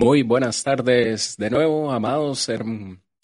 Muy buenas tardes de nuevo, amados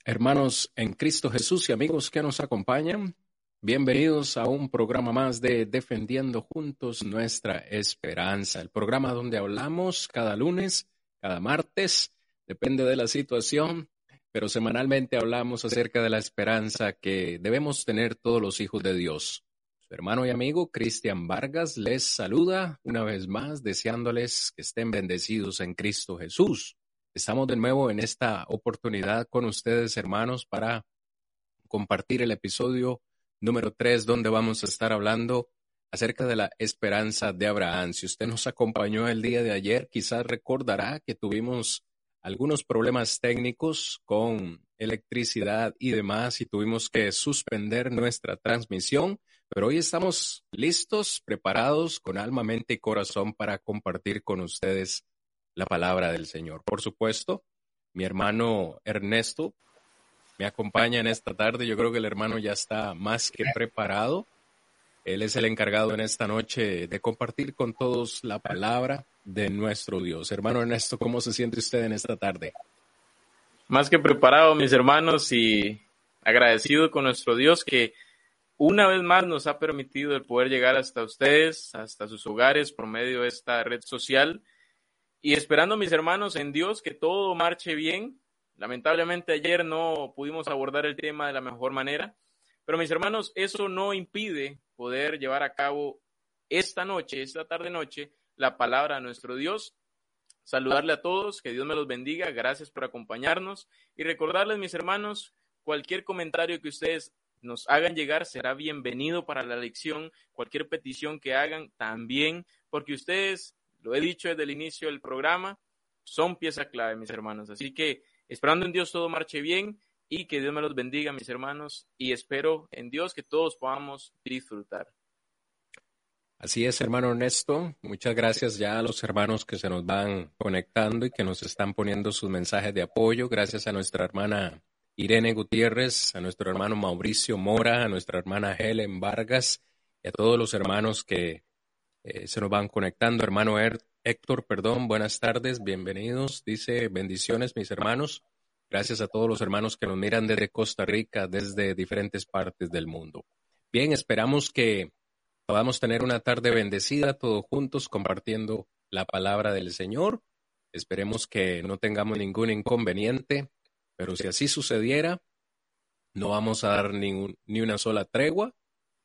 hermanos en Cristo Jesús y amigos que nos acompañan. Bienvenidos a un programa más de Defendiendo Juntos Nuestra Esperanza, el programa donde hablamos cada lunes, cada martes, depende de la situación, pero semanalmente hablamos acerca de la esperanza que debemos tener todos los hijos de Dios. Su hermano y amigo Cristian Vargas les saluda una vez más, deseándoles que estén bendecidos en Cristo Jesús. Estamos de nuevo en esta oportunidad con ustedes, hermanos, para compartir el episodio número 3, donde vamos a estar hablando acerca de la esperanza de Abraham. Si usted nos acompañó el día de ayer, quizás recordará que tuvimos algunos problemas técnicos con electricidad y demás y tuvimos que suspender nuestra transmisión pero hoy estamos listos, preparados con alma, mente y corazón para compartir con ustedes la palabra del Señor. Por supuesto, mi hermano Ernesto me acompaña en esta tarde. Yo creo que el hermano ya está más que preparado. Él es el encargado en esta noche de compartir con todos la palabra de nuestro Dios. Hermano Ernesto, ¿cómo se siente usted en esta tarde? Más que preparado, mis hermanos, y agradecido con nuestro Dios que una vez más nos ha permitido el poder llegar hasta ustedes, hasta sus hogares por medio de esta red social y esperando mis hermanos en Dios que todo marche bien. Lamentablemente ayer no pudimos abordar el tema de la mejor manera, pero mis hermanos, eso no impide poder llevar a cabo esta noche, esta tarde noche, la palabra de nuestro Dios. Saludarle a todos, que Dios me los bendiga, gracias por acompañarnos y recordarles mis hermanos, cualquier comentario que ustedes nos hagan llegar será bienvenido para la lección. Cualquier petición que hagan también, porque ustedes, lo he dicho desde el inicio del programa, son pieza clave, mis hermanos. Así que esperando en Dios todo marche bien y que Dios me los bendiga, mis hermanos, y espero en Dios que todos podamos disfrutar. Así es, hermano Ernesto. Muchas gracias ya a los hermanos que se nos van conectando y que nos están poniendo sus mensajes de apoyo. Gracias a nuestra hermana Irene Gutiérrez, a nuestro hermano Mauricio Mora, a nuestra hermana Helen Vargas y a todos los hermanos que eh, se nos van conectando. Hermano Héctor, perdón, buenas tardes, bienvenidos. Dice bendiciones, mis hermanos. Gracias a todos los hermanos que nos miran desde Costa Rica, desde diferentes partes del mundo. Bien, esperamos que podamos tener una tarde bendecida todos juntos compartiendo la palabra del Señor. Esperemos que no tengamos ningún inconveniente pero si así sucediera, no vamos a dar ni, ni una sola tregua.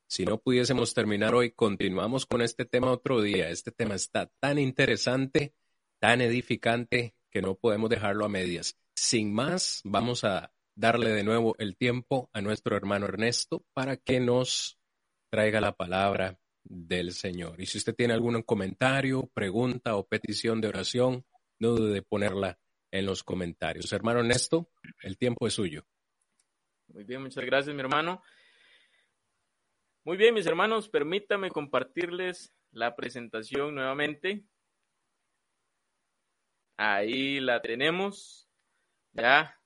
Si no pudiésemos terminar hoy, continuamos con este tema otro día. Este tema está tan interesante, tan edificante, que no podemos dejarlo a medias. Sin más, vamos a darle de nuevo el tiempo a nuestro hermano Ernesto para que nos traiga la palabra del Señor. Y si usted tiene algún comentario, pregunta o petición de oración, no dude de ponerla en los comentarios. Hermano Ernesto, el tiempo es suyo. Muy bien, muchas gracias, mi hermano. Muy bien, mis hermanos, permítame compartirles la presentación nuevamente. Ahí la tenemos. Ya.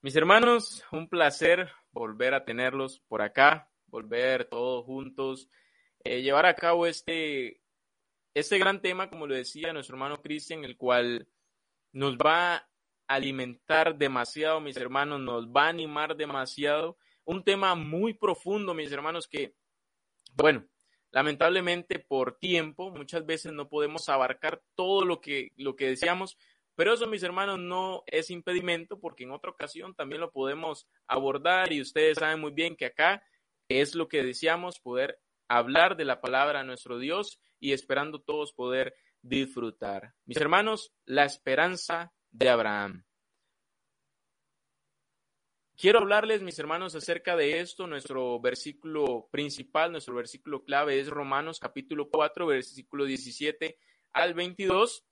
Mis hermanos, un placer volver a tenerlos por acá, volver todos juntos, eh, llevar a cabo este, este gran tema, como lo decía nuestro hermano Cristian, el cual nos va a alimentar demasiado, mis hermanos, nos va a animar demasiado. Un tema muy profundo, mis hermanos, que, bueno, lamentablemente por tiempo muchas veces no podemos abarcar todo lo que, lo que deseamos, pero eso, mis hermanos, no es impedimento porque en otra ocasión también lo podemos abordar y ustedes saben muy bien que acá es lo que deseamos, poder hablar de la palabra nuestro Dios y esperando todos poder disfrutar. Mis hermanos, la esperanza de Abraham. Quiero hablarles, mis hermanos, acerca de esto. Nuestro versículo principal, nuestro versículo clave es Romanos capítulo 4, versículo 17 al 22,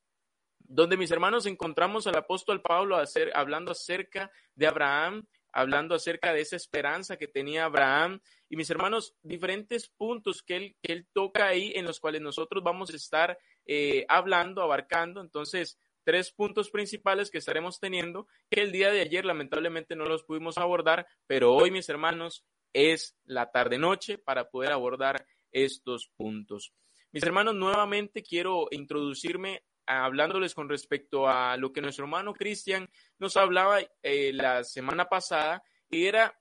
donde mis hermanos encontramos al apóstol Pablo hablando acerca de Abraham hablando acerca de esa esperanza que tenía Abraham. Y mis hermanos, diferentes puntos que él, él toca ahí en los cuales nosotros vamos a estar eh, hablando, abarcando. Entonces, tres puntos principales que estaremos teniendo, que el día de ayer lamentablemente no los pudimos abordar, pero hoy, mis hermanos, es la tarde-noche para poder abordar estos puntos. Mis hermanos, nuevamente quiero introducirme hablándoles con respecto a lo que nuestro hermano Cristian nos hablaba eh, la semana pasada, y era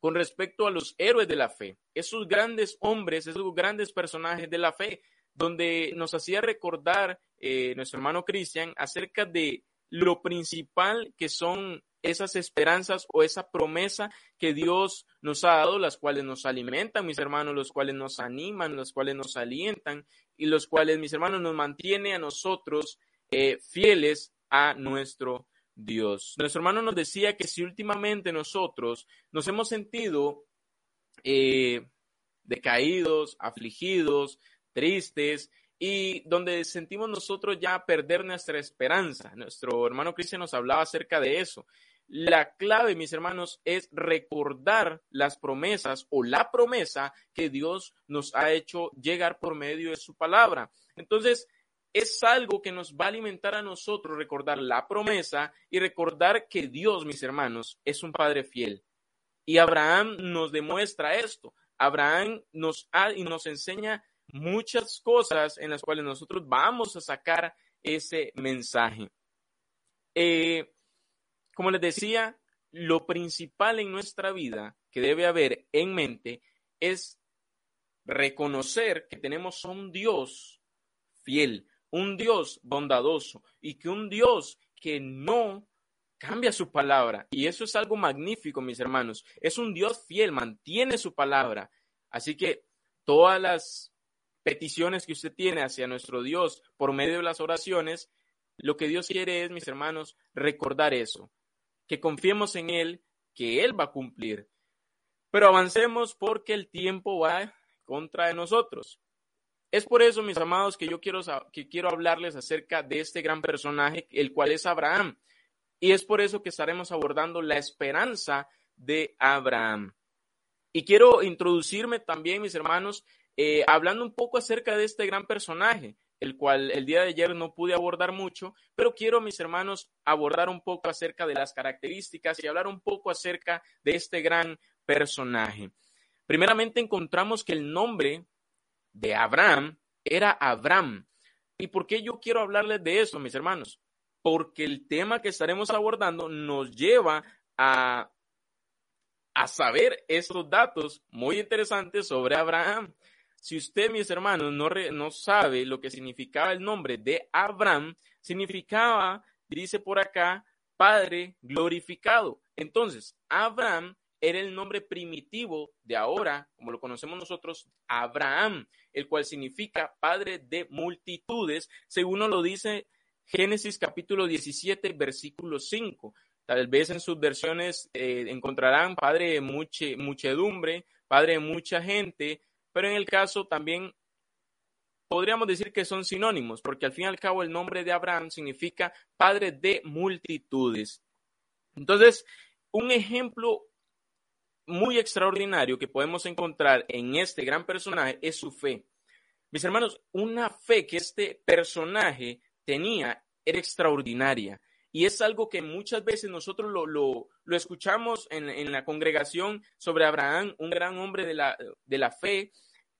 con respecto a los héroes de la fe, esos grandes hombres, esos grandes personajes de la fe, donde nos hacía recordar eh, nuestro hermano Cristian acerca de lo principal que son esas esperanzas o esa promesa que Dios nos ha dado, las cuales nos alimentan, mis hermanos, los cuales nos animan, los cuales nos alientan y los cuales, mis hermanos, nos mantiene a nosotros eh, fieles a nuestro Dios. Nuestro hermano nos decía que si últimamente nosotros nos hemos sentido eh, decaídos, afligidos, tristes, y donde sentimos nosotros ya perder nuestra esperanza. Nuestro hermano Cristian nos hablaba acerca de eso. La clave, mis hermanos, es recordar las promesas o la promesa que Dios nos ha hecho llegar por medio de su palabra. Entonces, es algo que nos va a alimentar a nosotros recordar la promesa y recordar que Dios, mis hermanos, es un Padre fiel. Y Abraham nos demuestra esto. Abraham nos ha y nos enseña muchas cosas en las cuales nosotros vamos a sacar ese mensaje. Eh, como les decía, lo principal en nuestra vida que debe haber en mente es reconocer que tenemos un Dios fiel, un Dios bondadoso y que un Dios que no cambia su palabra. Y eso es algo magnífico, mis hermanos. Es un Dios fiel, mantiene su palabra. Así que todas las peticiones que usted tiene hacia nuestro Dios por medio de las oraciones, lo que Dios quiere es, mis hermanos, recordar eso, que confiemos en Él, que Él va a cumplir. Pero avancemos porque el tiempo va contra de nosotros. Es por eso, mis amados, que yo quiero, que quiero hablarles acerca de este gran personaje, el cual es Abraham. Y es por eso que estaremos abordando la esperanza de Abraham. Y quiero introducirme también, mis hermanos, eh, hablando un poco acerca de este gran personaje, el cual el día de ayer no pude abordar mucho, pero quiero, mis hermanos, abordar un poco acerca de las características y hablar un poco acerca de este gran personaje. Primeramente encontramos que el nombre de Abraham era Abraham. ¿Y por qué yo quiero hablarles de eso, mis hermanos? Porque el tema que estaremos abordando nos lleva a, a saber estos datos muy interesantes sobre Abraham. Si usted, mis hermanos, no, no sabe lo que significaba el nombre de Abraham, significaba, dice por acá, Padre glorificado. Entonces, Abraham era el nombre primitivo de ahora, como lo conocemos nosotros, Abraham, el cual significa Padre de multitudes, según lo dice Génesis capítulo 17, versículo 5. Tal vez en sus versiones eh, encontrarán Padre de muchedumbre, Padre de mucha gente, pero en el caso también podríamos decir que son sinónimos, porque al fin y al cabo el nombre de Abraham significa padre de multitudes. Entonces, un ejemplo muy extraordinario que podemos encontrar en este gran personaje es su fe. Mis hermanos, una fe que este personaje tenía era extraordinaria. Y es algo que muchas veces nosotros lo, lo, lo escuchamos en, en, la congregación sobre Abraham, un gran hombre de la, de la fe,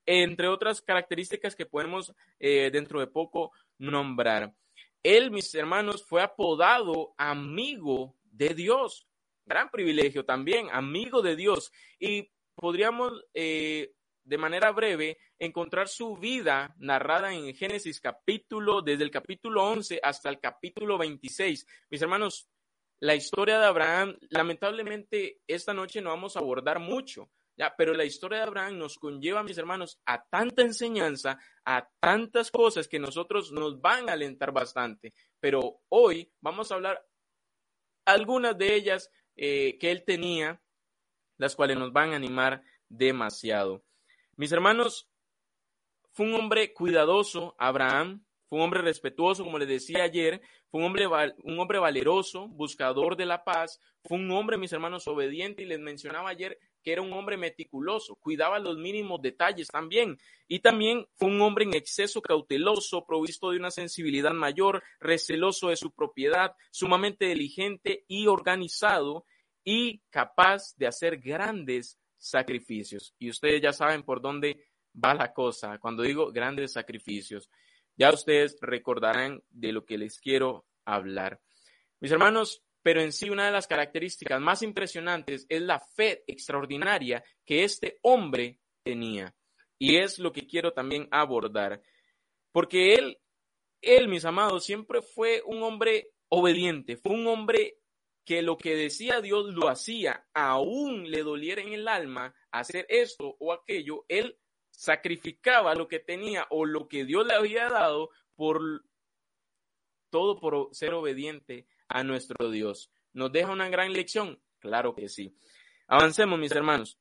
entre otras características que podemos eh, dentro de poco nombrar. Él, mis hermanos, fue apodado amigo de Dios. Gran privilegio también, amigo de Dios. Y podríamos, eh, de manera breve, encontrar su vida narrada en Génesis capítulo, desde el capítulo 11 hasta el capítulo 26. Mis hermanos, la historia de Abraham, lamentablemente, esta noche no vamos a abordar mucho, pero la historia de Abraham nos conlleva, mis hermanos, a tanta enseñanza, a tantas cosas que nosotros nos van a alentar bastante. Pero hoy vamos a hablar algunas de ellas eh, que él tenía, las cuales nos van a animar demasiado. Mis hermanos, fue un hombre cuidadoso, Abraham, fue un hombre respetuoso, como les decía ayer, fue un hombre, un hombre valeroso, buscador de la paz, fue un hombre, mis hermanos, obediente, y les mencionaba ayer que era un hombre meticuloso, cuidaba los mínimos detalles también, y también fue un hombre en exceso cauteloso, provisto de una sensibilidad mayor, receloso de su propiedad, sumamente diligente y organizado, y capaz de hacer grandes sacrificios. Y ustedes ya saben por dónde va la cosa cuando digo grandes sacrificios. Ya ustedes recordarán de lo que les quiero hablar. Mis hermanos, pero en sí una de las características más impresionantes es la fe extraordinaria que este hombre tenía. Y es lo que quiero también abordar. Porque él, él, mis amados, siempre fue un hombre obediente, fue un hombre que lo que decía Dios lo hacía, aún le doliera en el alma hacer esto o aquello, él sacrificaba lo que tenía o lo que Dios le había dado por todo por ser obediente a nuestro Dios. ¿Nos deja una gran lección? Claro que sí. Avancemos, mis hermanos.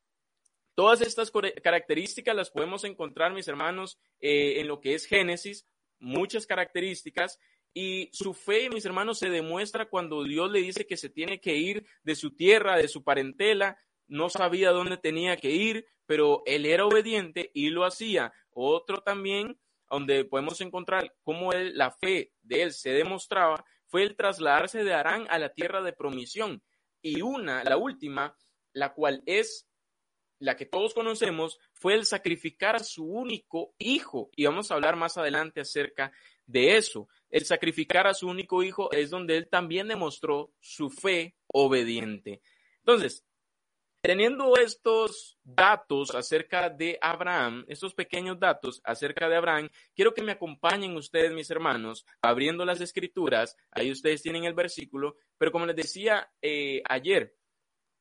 Todas estas características las podemos encontrar, mis hermanos, eh, en lo que es Génesis, muchas características, y su fe, mis hermanos, se demuestra cuando Dios le dice que se tiene que ir de su tierra, de su parentela, no sabía dónde tenía que ir, pero él era obediente y lo hacía. Otro también, donde podemos encontrar cómo él, la fe de él se demostraba, fue el trasladarse de Arán a la tierra de promisión. Y una, la última, la cual es la que todos conocemos, fue el sacrificar a su único hijo. Y vamos a hablar más adelante acerca de eso. El sacrificar a su único hijo es donde él también demostró su fe obediente. Entonces, Teniendo estos datos acerca de Abraham, estos pequeños datos acerca de Abraham, quiero que me acompañen ustedes, mis hermanos, abriendo las escrituras. Ahí ustedes tienen el versículo, pero como les decía eh, ayer,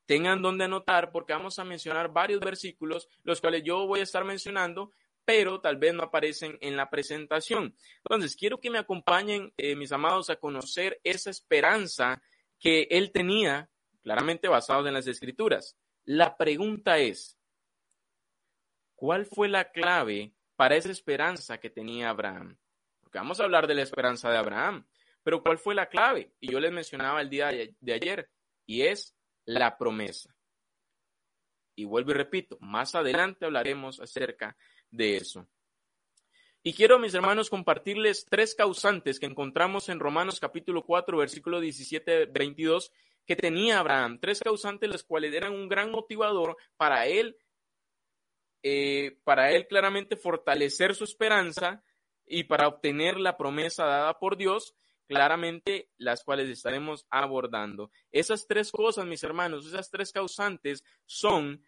tengan donde anotar porque vamos a mencionar varios versículos, los cuales yo voy a estar mencionando, pero tal vez no aparecen en la presentación. Entonces, quiero que me acompañen, eh, mis amados, a conocer esa esperanza que él tenía, claramente basado en las escrituras. La pregunta es, ¿cuál fue la clave para esa esperanza que tenía Abraham? Porque vamos a hablar de la esperanza de Abraham, pero ¿cuál fue la clave? Y yo les mencionaba el día de ayer, y es la promesa. Y vuelvo y repito, más adelante hablaremos acerca de eso. Y quiero, mis hermanos, compartirles tres causantes que encontramos en Romanos capítulo 4, versículo 17, 22, que tenía Abraham, tres causantes los cuales eran un gran motivador para él, eh, para él claramente fortalecer su esperanza y para obtener la promesa dada por Dios, claramente las cuales estaremos abordando. Esas tres cosas, mis hermanos, esas tres causantes son,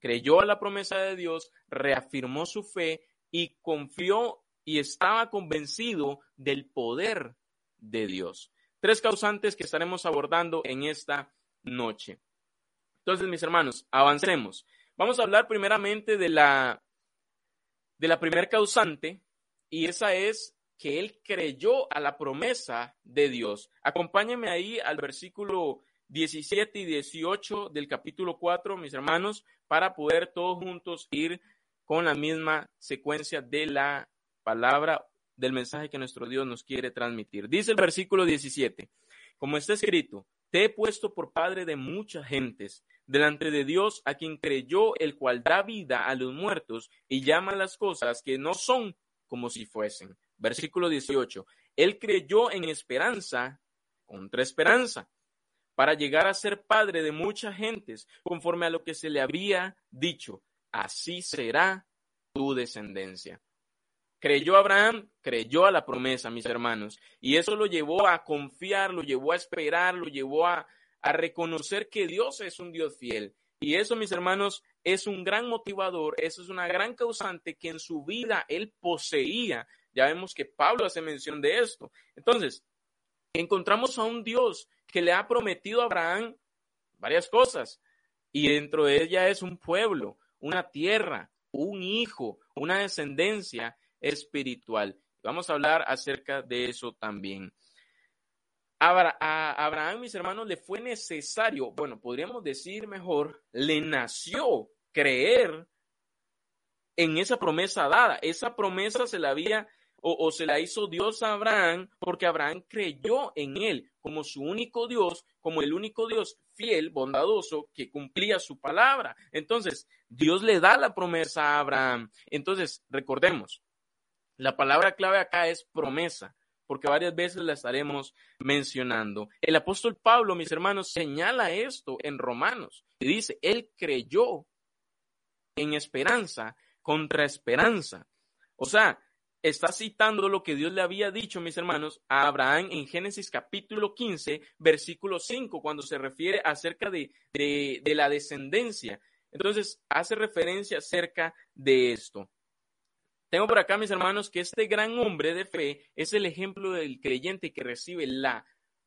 creyó a la promesa de Dios, reafirmó su fe y confió y estaba convencido del poder de Dios. Tres causantes que estaremos abordando en esta noche. Entonces, mis hermanos, avancemos. Vamos a hablar primeramente de la, de la primer causante, y esa es que él creyó a la promesa de Dios. Acompáñenme ahí al versículo 17 y 18 del capítulo 4, mis hermanos, para poder todos juntos ir con la misma secuencia de la palabra del mensaje que nuestro Dios nos quiere transmitir. Dice el versículo 17, como está escrito, te he puesto por padre de muchas gentes, delante de Dios a quien creyó, el cual da vida a los muertos y llama las cosas que no son como si fuesen. Versículo 18, él creyó en esperanza contra esperanza para llegar a ser padre de muchas gentes, conforme a lo que se le había dicho, así será tu descendencia. Creyó Abraham, creyó a la promesa, mis hermanos, y eso lo llevó a confiar, lo llevó a esperar, lo llevó a, a reconocer que Dios es un Dios fiel. Y eso, mis hermanos, es un gran motivador, eso es una gran causante que en su vida él poseía. Ya vemos que Pablo hace mención de esto. Entonces, encontramos a un Dios que le ha prometido a Abraham varias cosas, y dentro de ella es un pueblo, una tierra, un hijo, una descendencia, espiritual. Vamos a hablar acerca de eso también. A Abraham, mis hermanos, le fue necesario, bueno, podríamos decir mejor, le nació creer en esa promesa dada. Esa promesa se la había o, o, se la hizo Dios a Abraham porque Abraham creyó en él como su único Dios, como el único Dios fiel, bondadoso, que cumplía su palabra. Entonces, Dios le da la promesa a Abraham. Entonces, recordemos, la palabra clave acá es promesa, porque varias veces la estaremos mencionando. El apóstol Pablo, mis hermanos, señala esto en Romanos y dice, él creyó en esperanza contra esperanza. O sea, está citando lo que Dios le había dicho, mis hermanos, a Abraham en Génesis capítulo 15, versículo 5, cuando se refiere acerca de, la descendencia. Entonces, hace referencia acerca de esto. Tengo por acá, mis hermanos, que este gran hombre de fe es el ejemplo del creyente que recibe la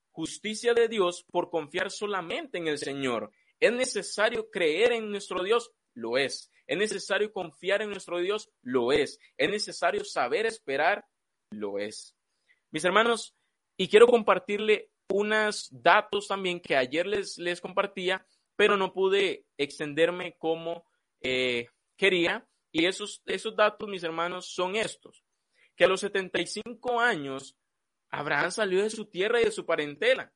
justicia de Dios por confiar solamente en el Señor. ¿Es necesario creer en nuestro Dios? Lo es. ¿Es necesario confiar en nuestro Dios? Lo es. ¿Es necesario saber esperar? Lo es. Mis hermanos, y quiero compartirle unos datos también que ayer les, les compartía, pero no pude extenderme como eh, quería y esos, esos datos, mis hermanos, son estos. Que a los 75 años, Abraham salió de su tierra y de su parentela.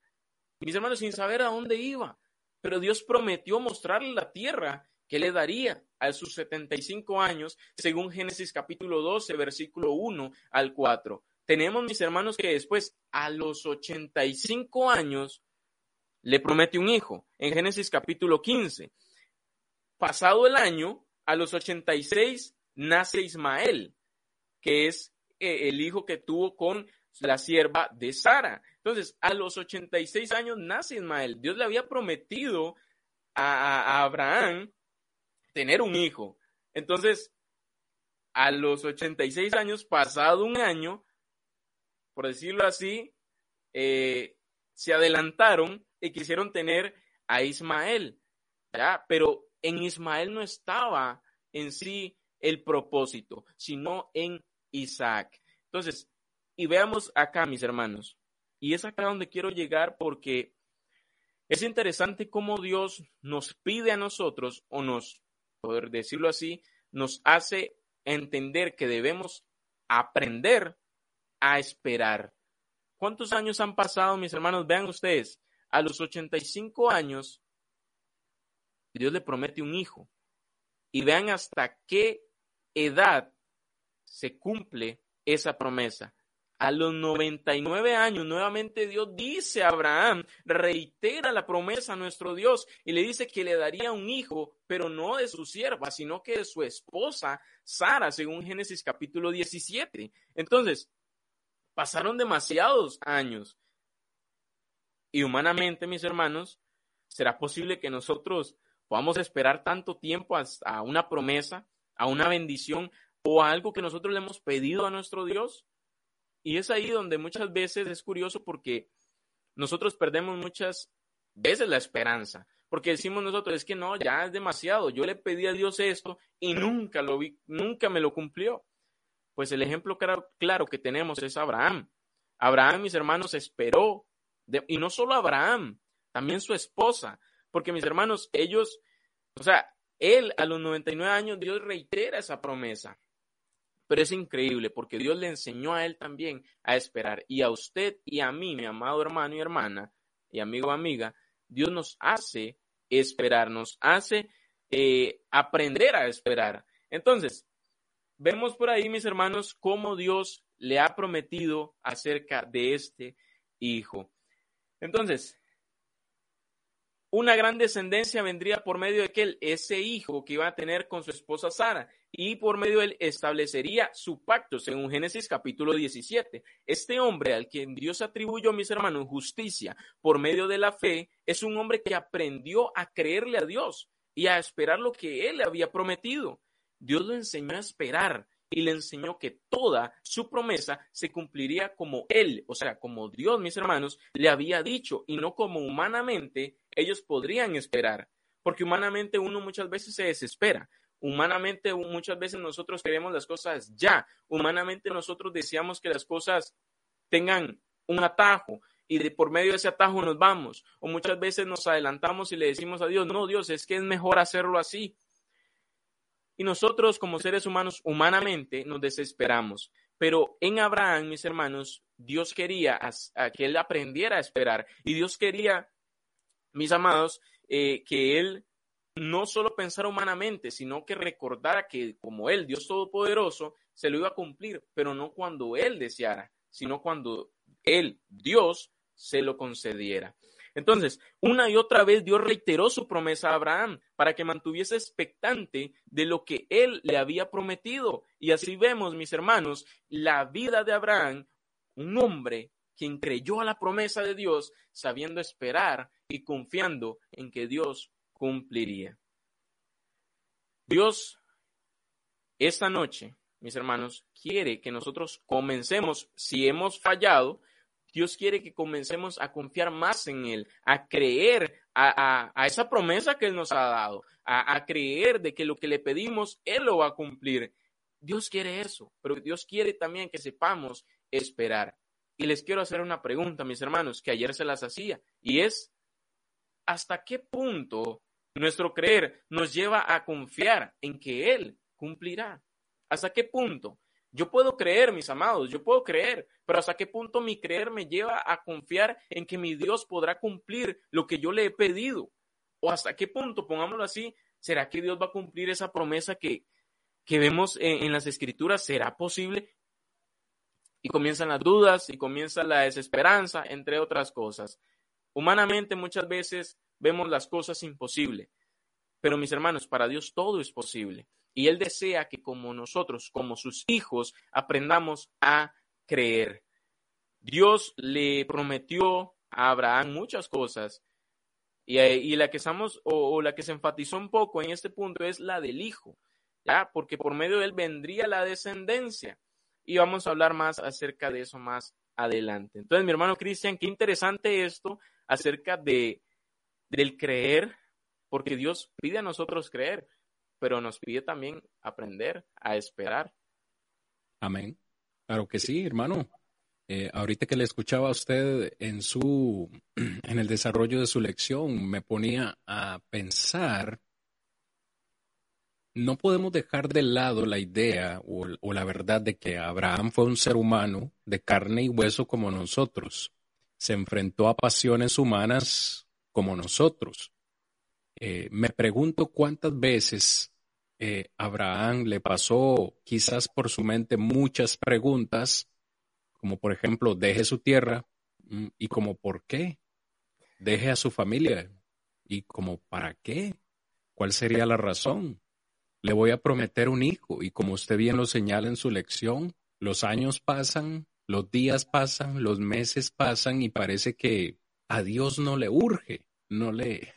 Mis hermanos, sin saber a dónde iba. Pero Dios prometió mostrarle la tierra que le daría a sus 75 años, según Génesis capítulo 12, versículo 1 al 4. Tenemos, mis hermanos, que después, a los 85 años, le promete un hijo, en Génesis capítulo 15. Pasado el año, a los 86 nace Ismael, que es eh, el hijo que tuvo con la sierva de Sara. Entonces, a los 86 años nace Ismael. Dios le había prometido a, Abraham tener un hijo. Entonces, a los 86 años, pasado un año, por decirlo así, eh, se adelantaron y quisieron tener a Ismael. ¿ya? Pero en Ismael no estaba en sí el propósito, sino en Isaac. Entonces, y veamos acá, mis hermanos, y es acá donde quiero llegar porque es interesante cómo Dios nos pide a nosotros, o nos, poder decirlo así, nos hace entender que debemos aprender a esperar. ¿Cuántos años han pasado, mis hermanos? Vean ustedes, a los 85 años Dios le promete un hijo. Y vean hasta qué edad se cumple esa promesa. A los 99 años, nuevamente Dios dice a Abraham, reitera la promesa a nuestro Dios y le dice que le daría un hijo, pero no de su sierva, sino que de su esposa Sara, según Génesis capítulo 17. Entonces, pasaron demasiados años. Y humanamente, mis hermanos, ¿será posible que nosotros podamos esperar tanto tiempo a una promesa, a una bendición o a algo que nosotros le hemos pedido a nuestro Dios. Y es ahí donde muchas veces es curioso porque nosotros perdemos muchas veces la esperanza, porque decimos nosotros, es que no, ya es demasiado, yo le pedí a Dios esto y nunca lo vi, nunca me lo cumplió. Pues el ejemplo claro, que tenemos es Abraham. Abraham, mis hermanos, esperó, y no solo Abraham, también su esposa, porque mis hermanos, ellos, o sea, él a los 99 años, Dios reitera esa promesa. Pero es increíble porque Dios le enseñó a él también a esperar. Y a usted y a mí, mi amado hermano y hermana, y amigo o amiga, Dios nos hace esperar, nos hace eh, aprender a esperar. Entonces, vemos por ahí, mis hermanos, cómo Dios le ha prometido acerca de este hijo. Entonces, una gran descendencia vendría por medio de aquel, ese hijo que iba a tener con su esposa Sara, y por medio de él establecería su pacto, según Génesis capítulo 17. Este hombre al quien Dios atribuyó, mis hermanos, justicia por medio de la fe, es un hombre que aprendió a creerle a Dios y a esperar lo que él había prometido. Dios lo enseñó a esperar y le enseñó que toda su promesa se cumpliría como él, o sea, como Dios, mis hermanos, le había dicho y no como humanamente ellos podrían esperar, porque humanamente uno muchas veces se desespera. Humanamente muchas veces nosotros queremos las cosas ya. Humanamente nosotros deseamos que las cosas tengan un atajo y de por medio de ese atajo nos vamos. O muchas veces nos adelantamos y le decimos a Dios, no, Dios, es que es mejor hacerlo así. Y nosotros como seres humanos humanamente nos desesperamos. Pero en Abraham, mis hermanos, Dios quería que él aprendiera a esperar y Dios quería mis amados, eh, que él no solo pensara humanamente, sino que recordara que como él, Dios Todopoderoso, se lo iba a cumplir, pero no cuando él deseara, sino cuando él, Dios, se lo concediera. Entonces, una y otra vez Dios reiteró su promesa a Abraham para que mantuviese expectante de lo que él le había prometido. Y así vemos, mis hermanos, la vida de Abraham, un hombre quien creyó a la promesa de Dios, sabiendo esperar y confiando en que Dios cumpliría. Dios, esta noche, mis hermanos, quiere que nosotros comencemos, si hemos fallado, Dios quiere que comencemos a confiar más en Él, a creer a, esa promesa que Él nos ha dado, a, a creer de que lo que le pedimos, Él lo va a cumplir. Dios quiere eso, pero Dios quiere también que sepamos esperar. Y les quiero hacer una pregunta, mis hermanos, que ayer se las hacía, y es, ¿hasta qué punto nuestro creer nos lleva a confiar en que Él cumplirá? ¿Hasta qué punto? Yo puedo creer, mis amados, yo puedo creer, pero ¿hasta qué punto mi creer me lleva a confiar en que mi Dios podrá cumplir lo que yo le he pedido? ¿O hasta qué punto, pongámoslo así, será que Dios va a cumplir esa promesa que, que vemos en, en las escrituras? ¿Será posible? y comienzan las dudas y comienza la desesperanza, entre otras cosas. Humanamente muchas veces vemos las cosas imposibles, pero mis hermanos, para Dios todo es posible. Y Él desea que como nosotros, como sus hijos, aprendamos a creer. Dios le prometió a Abraham muchas cosas y, la que estamos o, la que se enfatizó un poco en este punto es la del hijo, porque por medio de él vendría la descendencia y vamos a hablar más acerca de eso más adelante. Entonces, mi hermano Cristian, qué interesante esto acerca de del creer, porque Dios pide a nosotros creer, pero nos pide también aprender a esperar. Amén. Claro que sí, hermano. Eh, ahorita que le escuchaba a usted en su en el desarrollo de su lección, me ponía a pensar no podemos dejar de lado la idea o, la verdad de que Abraham fue un ser humano de carne y hueso como nosotros. Se enfrentó a pasiones humanas como nosotros. Eh, me pregunto cuántas veces eh, Abraham le pasó quizás por su mente muchas preguntas, como por ejemplo, deje su tierra mm, y como por qué, deje a su familia y como para qué, cuál sería la razón le voy a prometer un hijo. Y como usted bien lo señala en su lección, los años pasan, los días pasan, los meses pasan y parece que a Dios no le urge, no le,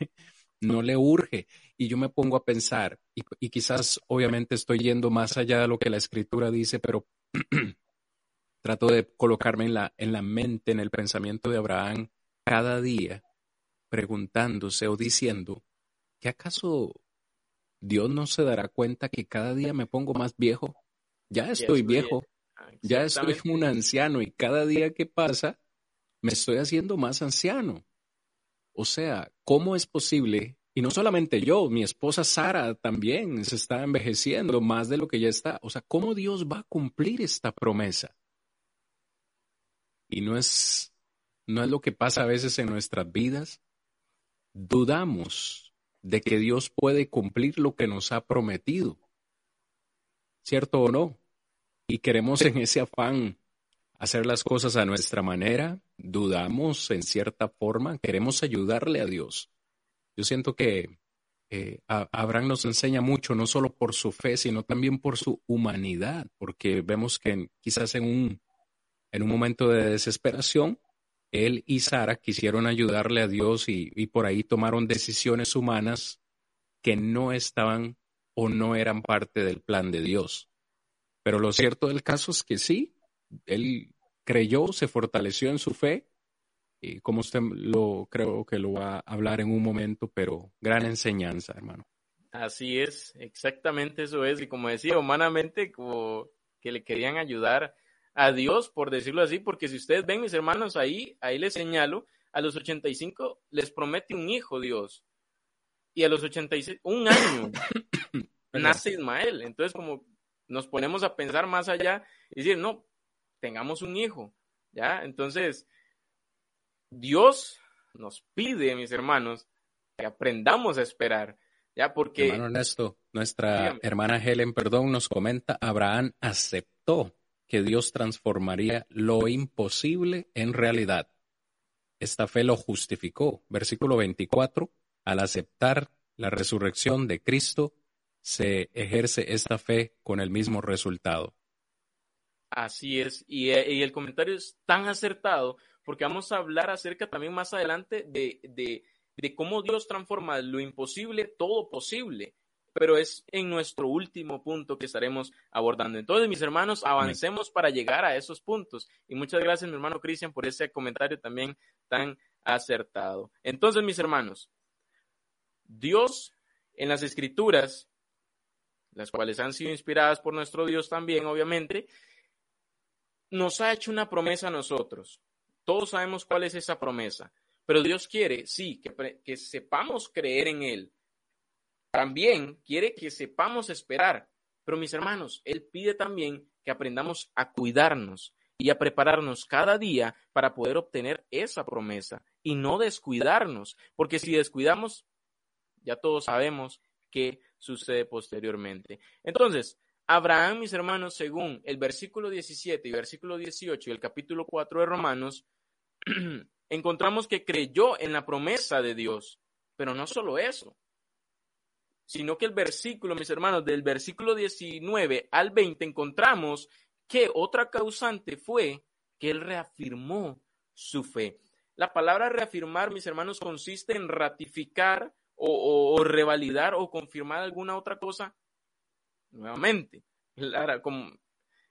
no le urge. Y yo me pongo a pensar, y, quizás obviamente estoy yendo más allá de lo que la escritura dice, pero trato de colocarme en la, en la mente, en el pensamiento de Abraham cada día, preguntándose o diciendo, ¿qué acaso Dios no se dará cuenta que cada día me pongo más viejo. Ya estoy viejo, ya estoy un anciano y cada día que pasa me estoy haciendo más anciano. O sea, ¿cómo es posible? Y no solamente yo, mi esposa Sara también se está envejeciendo más de lo que ya está. O sea, ¿cómo Dios va a cumplir esta promesa? Y no es, no es lo que pasa a veces en nuestras vidas. Dudamos de que Dios puede cumplir lo que nos ha prometido. ¿Cierto o no? Y queremos en ese afán hacer las cosas a nuestra manera, dudamos en cierta forma, queremos ayudarle a Dios. Yo siento que eh, Abraham nos enseña mucho, no solo por su fe, sino también por su humanidad, porque vemos que quizás en un, en un momento de desesperación, él y Sara quisieron ayudarle a Dios y, por ahí tomaron decisiones humanas que no estaban o no eran parte del plan de Dios. Pero lo cierto del caso es que sí, él creyó, se fortaleció en su fe, y como usted lo creo que lo va a hablar en un momento, pero gran enseñanza, hermano. Así es, exactamente eso es. Y como decía, humanamente, como que le querían ayudar a Dios, por decirlo así, porque si ustedes ven, mis hermanos, ahí, ahí les señalo, a los 85 les promete un hijo Dios. Y a los 86, un año, nace Ismael. Entonces, como nos ponemos a pensar más allá y decir, no, tengamos un hijo, ¿ya? Entonces, Dios nos pide, mis hermanos, que aprendamos a esperar, ¿ya? Porque... Hermano Ernesto, nuestra hermana Helen, perdón, nos comenta, Abraham aceptó que Dios transformaría lo imposible en realidad. esta fe lo justificó. Versículo 24, al aceptar la resurrección de Cristo, se ejerce esta fe con el mismo resultado. Así es, y, y el comentario es tan acertado porque vamos a hablar acerca también más adelante de, de, de cómo Dios transforma lo imposible todo posible pero es en nuestro último punto que estaremos abordando. Entonces, mis hermanos, avancemos para llegar a esos puntos. Y muchas gracias, mi hermano Cristian, por ese comentario también tan acertado. Entonces, mis hermanos, Dios en las escrituras, las cuales han sido inspiradas por nuestro Dios también, obviamente, nos ha hecho una promesa a nosotros. Todos sabemos cuál es esa promesa, pero Dios quiere, sí, que, sepamos creer en Él, también quiere que sepamos esperar. Pero mis hermanos, Él pide también que aprendamos a cuidarnos y a prepararnos cada día para poder obtener esa promesa y no descuidarnos, porque si descuidamos, ya todos sabemos qué sucede posteriormente. Entonces, Abraham, mis hermanos, según el versículo 17 y versículo 18 y el capítulo 4 de Romanos, encontramos que creyó en la promesa de Dios, pero no solo eso, sino que el versículo, mis hermanos, del versículo 19 al 20 encontramos que otra causante fue que él reafirmó su fe. La palabra reafirmar, mis hermanos, consiste en ratificar o, revalidar o confirmar alguna otra cosa nuevamente,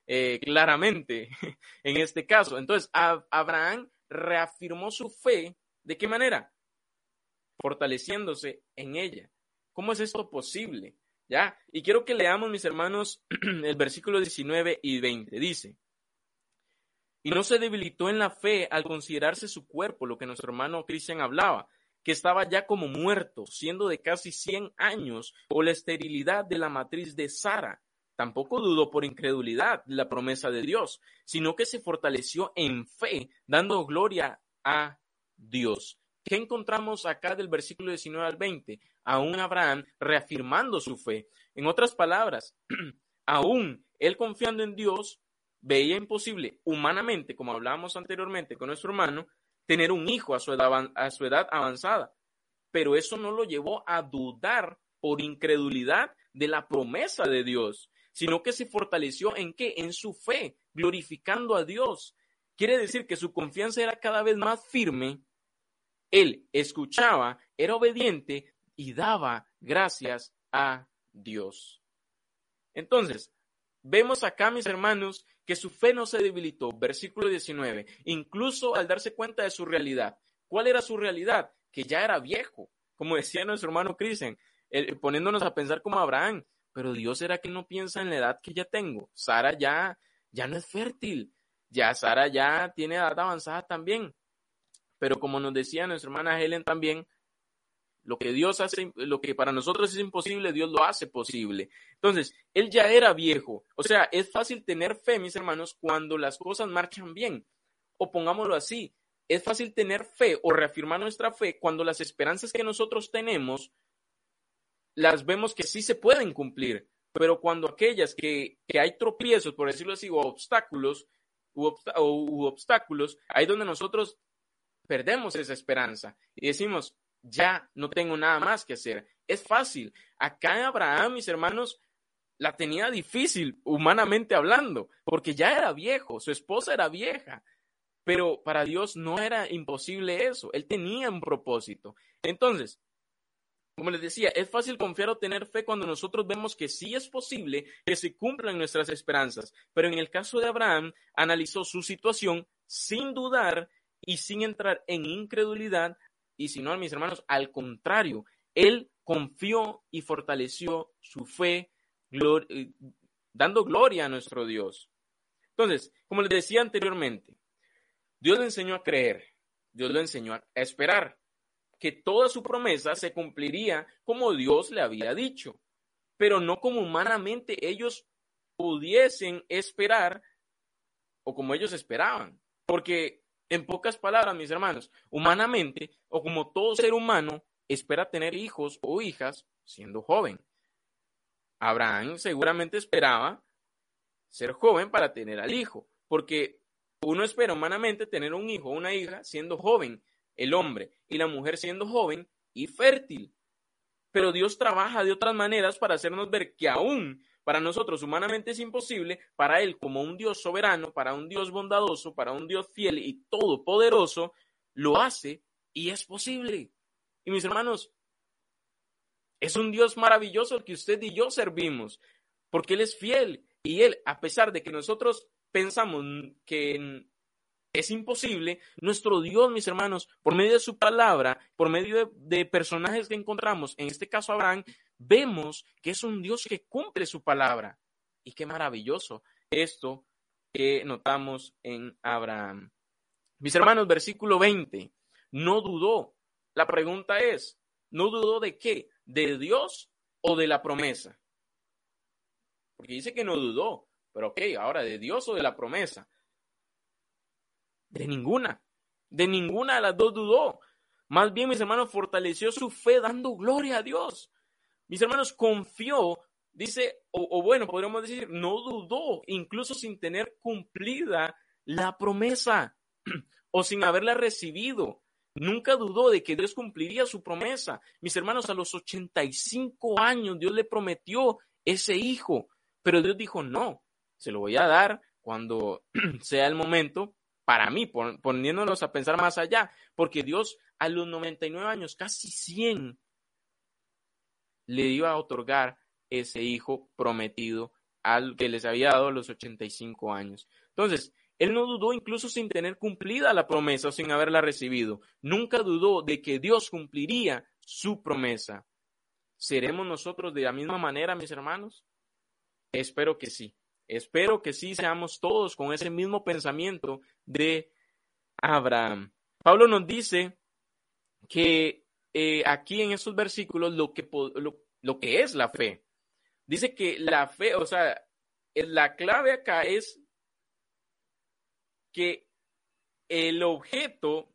eh, claramente en este caso. Entonces, Abraham reafirmó su fe. ¿De qué manera? Fortaleciéndose en ella. ¿Cómo es esto posible? ¿Ya? Y quiero que leamos, mis hermanos, el versículo 19 y 20. Dice, y no se debilitó en la fe al considerarse su cuerpo, lo que nuestro hermano Cristian hablaba, que estaba ya como muerto, siendo de casi 100 años, o la esterilidad de la matriz de Sara. Tampoco dudó por incredulidad la promesa de Dios, sino que se fortaleció en fe, dando gloria a Dios. ¿Qué encontramos acá del versículo 19 al 20? Aún Abraham reafirmando su fe. En otras palabras, aún él confiando en Dios, veía imposible humanamente, como hablábamos anteriormente con nuestro hermano, tener un hijo a su edad, avanzada. Pero eso no lo llevó a dudar por incredulidad de la promesa de Dios, sino que se fortaleció en qué? En su fe, glorificando a Dios. Quiere decir que su confianza era cada vez más firme él escuchaba, era obediente y daba gracias a Dios. Entonces, vemos acá, mis hermanos, que su fe no se debilitó. Versículo 19, incluso al darse cuenta de su realidad. ¿Cuál era su realidad? Que ya era viejo, como decía nuestro hermano Cristian, poniéndonos a pensar como Abraham. Pero Dios será que no piensa en la edad que ya tengo. Sara ya, ya no es fértil. Ya Sara ya tiene edad avanzada también. Pero como nos decía nuestra hermana Helen también, lo que Dios hace, lo que para nosotros es imposible, Dios lo hace posible. Entonces, él ya era viejo. O sea, es fácil tener fe, mis hermanos, cuando las cosas marchan bien. O pongámoslo así, es fácil tener fe o reafirmar nuestra fe cuando las esperanzas que nosotros tenemos las vemos que sí se pueden cumplir. Pero cuando aquellas que, que hay tropiezos, por decirlo así, o obstáculos, u, obstáculos, ahí donde nosotros perdemos esa esperanza y decimos, ya no tengo nada más que hacer. Es fácil. Acá Abraham, mis hermanos, la tenía difícil, humanamente hablando, porque ya era viejo, su esposa era vieja. Pero para Dios no era imposible eso, Él tenía un propósito. Entonces, como les decía, es fácil confiar o tener fe cuando nosotros vemos que sí es posible que se cumplan nuestras esperanzas. Pero en el caso de Abraham, analizó su situación sin dudar y sin entrar en incredulidad, y si no, mis hermanos, al contrario, él confió y fortaleció su fe, eh, dando gloria a nuestro Dios. Entonces, como les decía anteriormente, Dios le enseñó a creer, Dios le enseñó a esperar, que toda su promesa se cumpliría como Dios le había dicho, pero no como humanamente ellos pudiesen esperar o como ellos esperaban, porque en pocas palabras, mis hermanos, humanamente, o como todo ser humano, espera tener hijos o hijas siendo joven. Abraham seguramente esperaba ser joven para tener al hijo, porque uno espera humanamente tener un hijo o una hija siendo joven, el hombre, y la mujer siendo joven y fértil. Pero Dios trabaja de otras maneras para hacernos ver que aún para nosotros humanamente es imposible, para Él como un Dios soberano, para un Dios bondadoso, para un Dios fiel y todopoderoso, lo hace y es posible. Y mis hermanos, es un Dios maravilloso el que usted y yo servimos, porque Él es fiel y Él, a pesar de que nosotros pensamos que es imposible, nuestro Dios, mis hermanos, por medio de su palabra, por medio de, personajes que encontramos, en este caso Abraham, vemos que es un Dios que cumple su palabra. Y qué maravilloso esto que notamos en Abraham. Mis hermanos, versículo 20, no dudó. La pregunta es, ¿no dudó de qué? ¿De Dios o de la promesa? Porque dice que no dudó, pero ok, ahora, ¿de Dios o de la promesa? De ninguna, de ninguna de las dos dudó. Más bien, mis hermanos, fortaleció su fe dando gloria a Dios. Mis hermanos, confió, dice, o, bueno, podríamos decir, no dudó, incluso sin tener cumplida la promesa o sin haberla recibido. Nunca dudó de que Dios cumpliría su promesa. Mis hermanos, a los 85 años Dios le prometió ese hijo, pero Dios dijo, no, se lo voy a dar cuando sea el momento para mí, poniéndonos a pensar más allá, porque Dios a los 99 años, casi 100, le iba a otorgar ese hijo prometido al que les había dado a los 85 años. Entonces, él no dudó incluso sin tener cumplida la promesa o sin haberla recibido. Nunca dudó de que Dios cumpliría su promesa. ¿Seremos nosotros de la misma manera, mis hermanos? Espero que sí. Espero que sí seamos todos con ese mismo pensamiento de Abraham. Pablo nos dice que eh, aquí en esos versículos lo que, lo, que es la fe. Dice que la fe, o sea, la clave acá es que el objeto,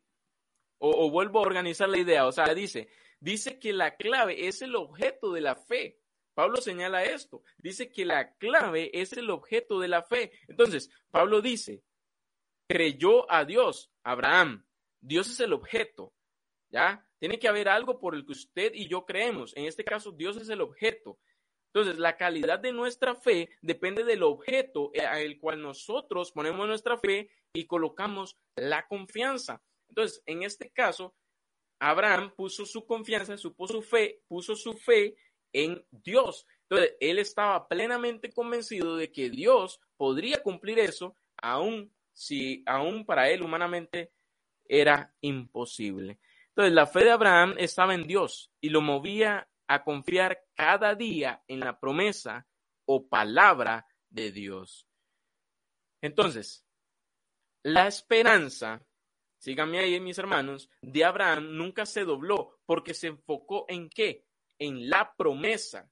o, vuelvo a organizar la idea, o sea, dice, dice que la clave es el objeto de la fe. Pablo señala esto, dice que la clave es el objeto de la fe. Entonces, Pablo dice, creyó a Dios, Abraham, Dios es el objeto, ¿ya? Tiene que haber algo por el que usted y yo creemos. En este caso, Dios es el objeto. Entonces, la calidad de nuestra fe depende del objeto al cual nosotros ponemos nuestra fe y colocamos la confianza. Entonces, en este caso, Abraham puso su confianza, supo su fe, puso su fe en Dios. Entonces, él estaba plenamente convencido de que Dios podría cumplir eso, aun si aún para él humanamente era imposible. Entonces, la fe de Abraham estaba en Dios y lo movía a confiar cada día en la promesa o palabra de Dios. Entonces, la esperanza, síganme ahí mis hermanos, de Abraham nunca se dobló porque se enfocó en qué? En la promesa.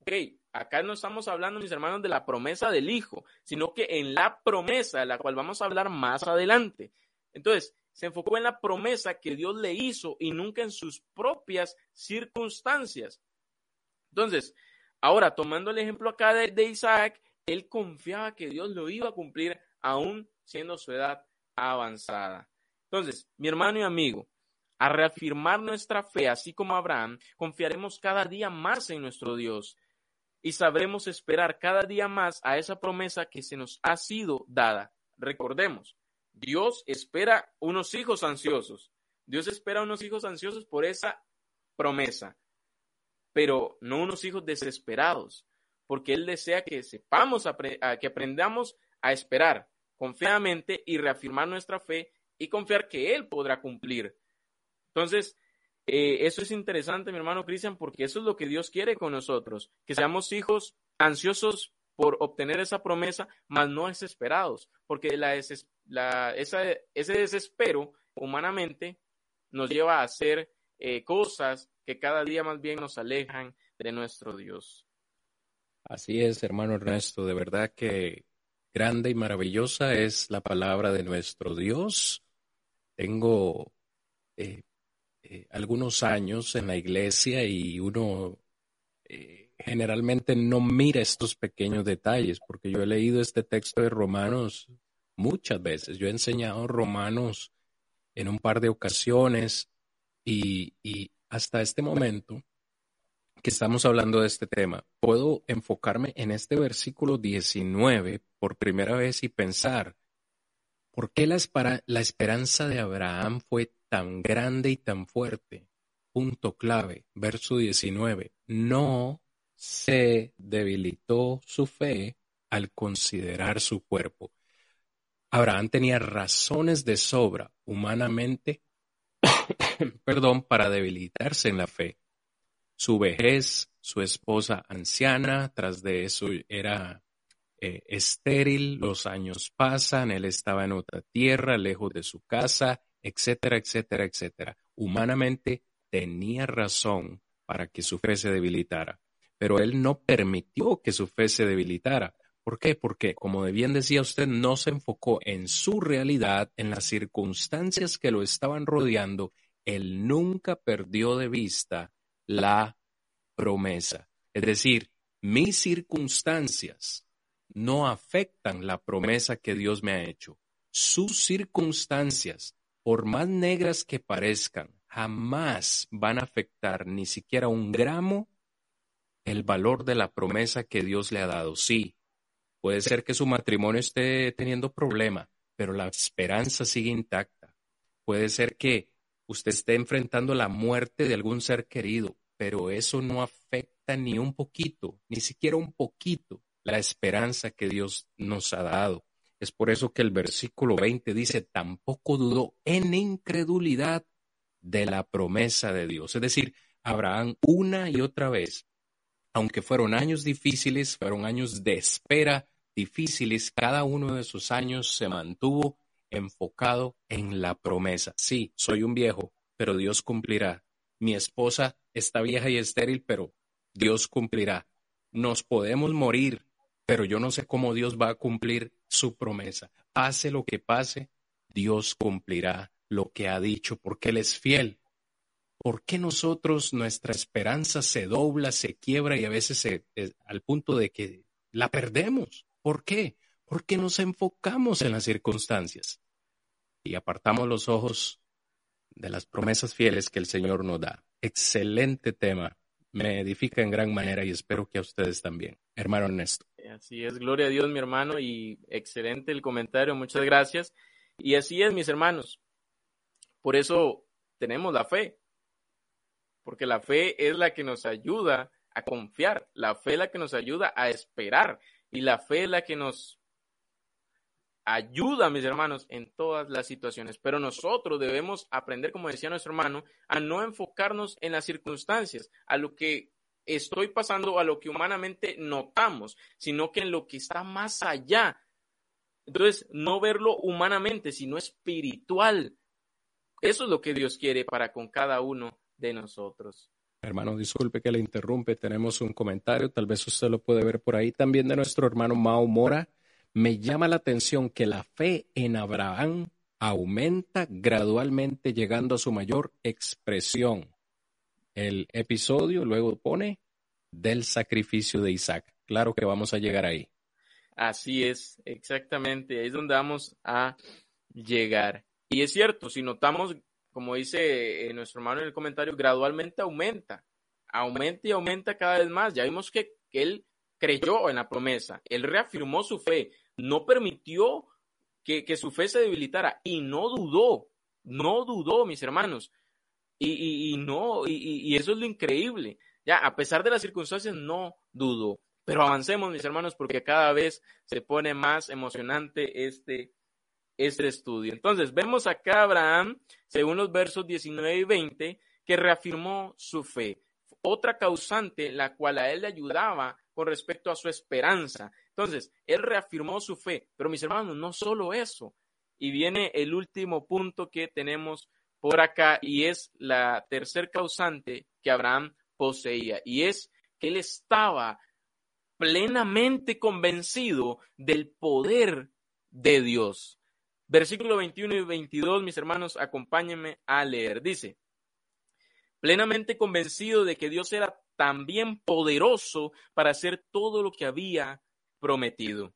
Ok, acá no estamos hablando, mis hermanos, de la promesa del Hijo, sino que en la promesa, de la cual vamos a hablar más adelante. Entonces, se enfocó en la promesa que Dios le hizo y nunca en sus propias circunstancias. Entonces, ahora, tomando el ejemplo acá de, de Isaac, él confiaba que Dios lo iba a cumplir aún siendo su edad avanzada. Entonces, mi hermano y amigo, a reafirmar nuestra fe, así como Abraham, confiaremos cada día más en nuestro Dios y sabremos esperar cada día más a esa promesa que se nos ha sido dada. Recordemos, Dios espera unos hijos ansiosos. Dios espera unos hijos ansiosos por esa promesa, pero no unos hijos desesperados, porque Él desea que sepamos, que aprendamos a esperar confiadamente y reafirmar nuestra fe y confiar que Él podrá cumplir entonces, eh, eso es interesante, mi hermano Cristian, porque eso es lo que Dios quiere con nosotros, que seamos hijos ansiosos por obtener esa promesa, mas no desesperados, porque ese desespero humanamente nos lleva a hacer eh, cosas que cada día más bien nos alejan de nuestro Dios. Así es, hermano Ernesto, de verdad que grande y maravillosa es la palabra de nuestro Dios. Tengo eh, eh, algunos años en la iglesia y uno eh, generalmente no mira estos pequeños detalles, porque yo he leído este texto de Romanos muchas veces, yo he enseñado Romanos en un par de ocasiones y, y hasta este momento que estamos hablando de este tema, puedo enfocarme en este versículo 19 por primera vez y pensar, ¿por qué la, la esperanza de Abraham fue tan grande y tan fuerte? Punto clave, verso 19. No se debilitó su fe al considerar su cuerpo. Abraham tenía razones de sobra humanamente, perdón, para debilitarse en la fe. Su vejez, su esposa anciana, tras de eso era eh, estéril, los años pasan, él estaba en otra tierra, lejos de su casa, etcétera, etcétera, etcétera. Humanamente tenía razón para que su fe se debilitara, pero él no permitió que su fe se debilitara. ¿Por qué? Porque, como bien decía usted, no se enfocó en su realidad, en las circunstancias que lo estaban rodeando. Él nunca perdió de vista la promesa. Es decir, mis circunstancias no afectan la promesa que Dios me ha hecho. Sus circunstancias, por más negras que parezcan, jamás van a afectar ni siquiera un gramo el valor de la promesa que Dios le ha dado. Sí, Puede ser que su matrimonio esté teniendo problema, pero la esperanza sigue intacta. Puede ser que usted esté enfrentando la muerte de algún ser querido, pero eso no afecta ni un poquito, ni siquiera un poquito, la esperanza que Dios nos ha dado. Es por eso que el versículo 20 dice, tampoco dudó en incredulidad de la promesa de Dios. Es decir, Abraham una y otra vez aunque fueron años difíciles, fueron años de espera difíciles, cada uno de esos años se mantuvo enfocado en la promesa. Sí, soy un viejo, pero Dios cumplirá. Mi esposa está vieja y estéril, pero Dios cumplirá. Nos podemos morir, pero yo no sé cómo Dios va a cumplir su promesa. Pase lo que pase, Dios cumplirá lo que ha dicho, porque Él es fiel. ¿Por qué nosotros nuestra esperanza se dobla, se quiebra y a veces se, al punto de que la perdemos? ¿Por qué? Porque nos enfocamos en las circunstancias y apartamos los ojos de las promesas fieles que el Señor nos da. Excelente tema. Me edifica en gran manera y espero que a ustedes también. Hermano Ernesto. Así es, gloria a Dios, mi hermano, y excelente el comentario, muchas gracias. Y así es, mis hermanos. Por eso tenemos la fe, porque la fe es la que nos ayuda a confiar, la fe es la que nos ayuda a esperar y la fe es la que nos ayuda, mis hermanos, en todas las situaciones. Pero nosotros debemos aprender, como decía nuestro hermano, a no enfocarnos en las circunstancias, a lo que estoy pasando, a lo que humanamente notamos, sino que en lo que está más allá. Entonces, no verlo humanamente, sino espiritual. Eso es lo que Dios quiere para con cada uno de nosotros. Hermano, disculpe que le interrumpe, tenemos un comentario, tal vez usted lo puede ver por ahí también de nuestro hermano Mao Mora. Me llama la atención que la fe en Abraham aumenta gradualmente llegando a su mayor expresión. El episodio luego pone del sacrificio de Isaac. Claro que vamos a llegar ahí. Así es, exactamente, ahí es donde vamos a llegar. Y es cierto, si notamos como dice eh, nuestro hermano en el comentario, gradualmente aumenta, aumenta y aumenta cada vez más. Ya vimos que, él creyó en la promesa, él reafirmó su fe, no permitió que, su fe se debilitara y no dudó, no dudó, mis hermanos. Y, no, y, eso es lo increíble. Ya, a pesar de las circunstancias, no dudó. Pero avancemos, mis hermanos, porque cada vez se pone más emocionante este este estudio. Entonces, vemos acá a Abraham, según los versos 19 y 20, que reafirmó su fe. Otra causante, la cual a él le ayudaba con respecto a su esperanza. Entonces, él reafirmó su fe. Pero mis hermanos, no solo eso. Y viene el último punto que tenemos por acá y es la tercer causante que Abraham poseía. Y es que él estaba plenamente convencido del poder de Dios. Versículo 21 y 22, mis hermanos, acompáñenme a leer. Dice, plenamente convencido de que Dios era también poderoso para hacer todo lo que había prometido.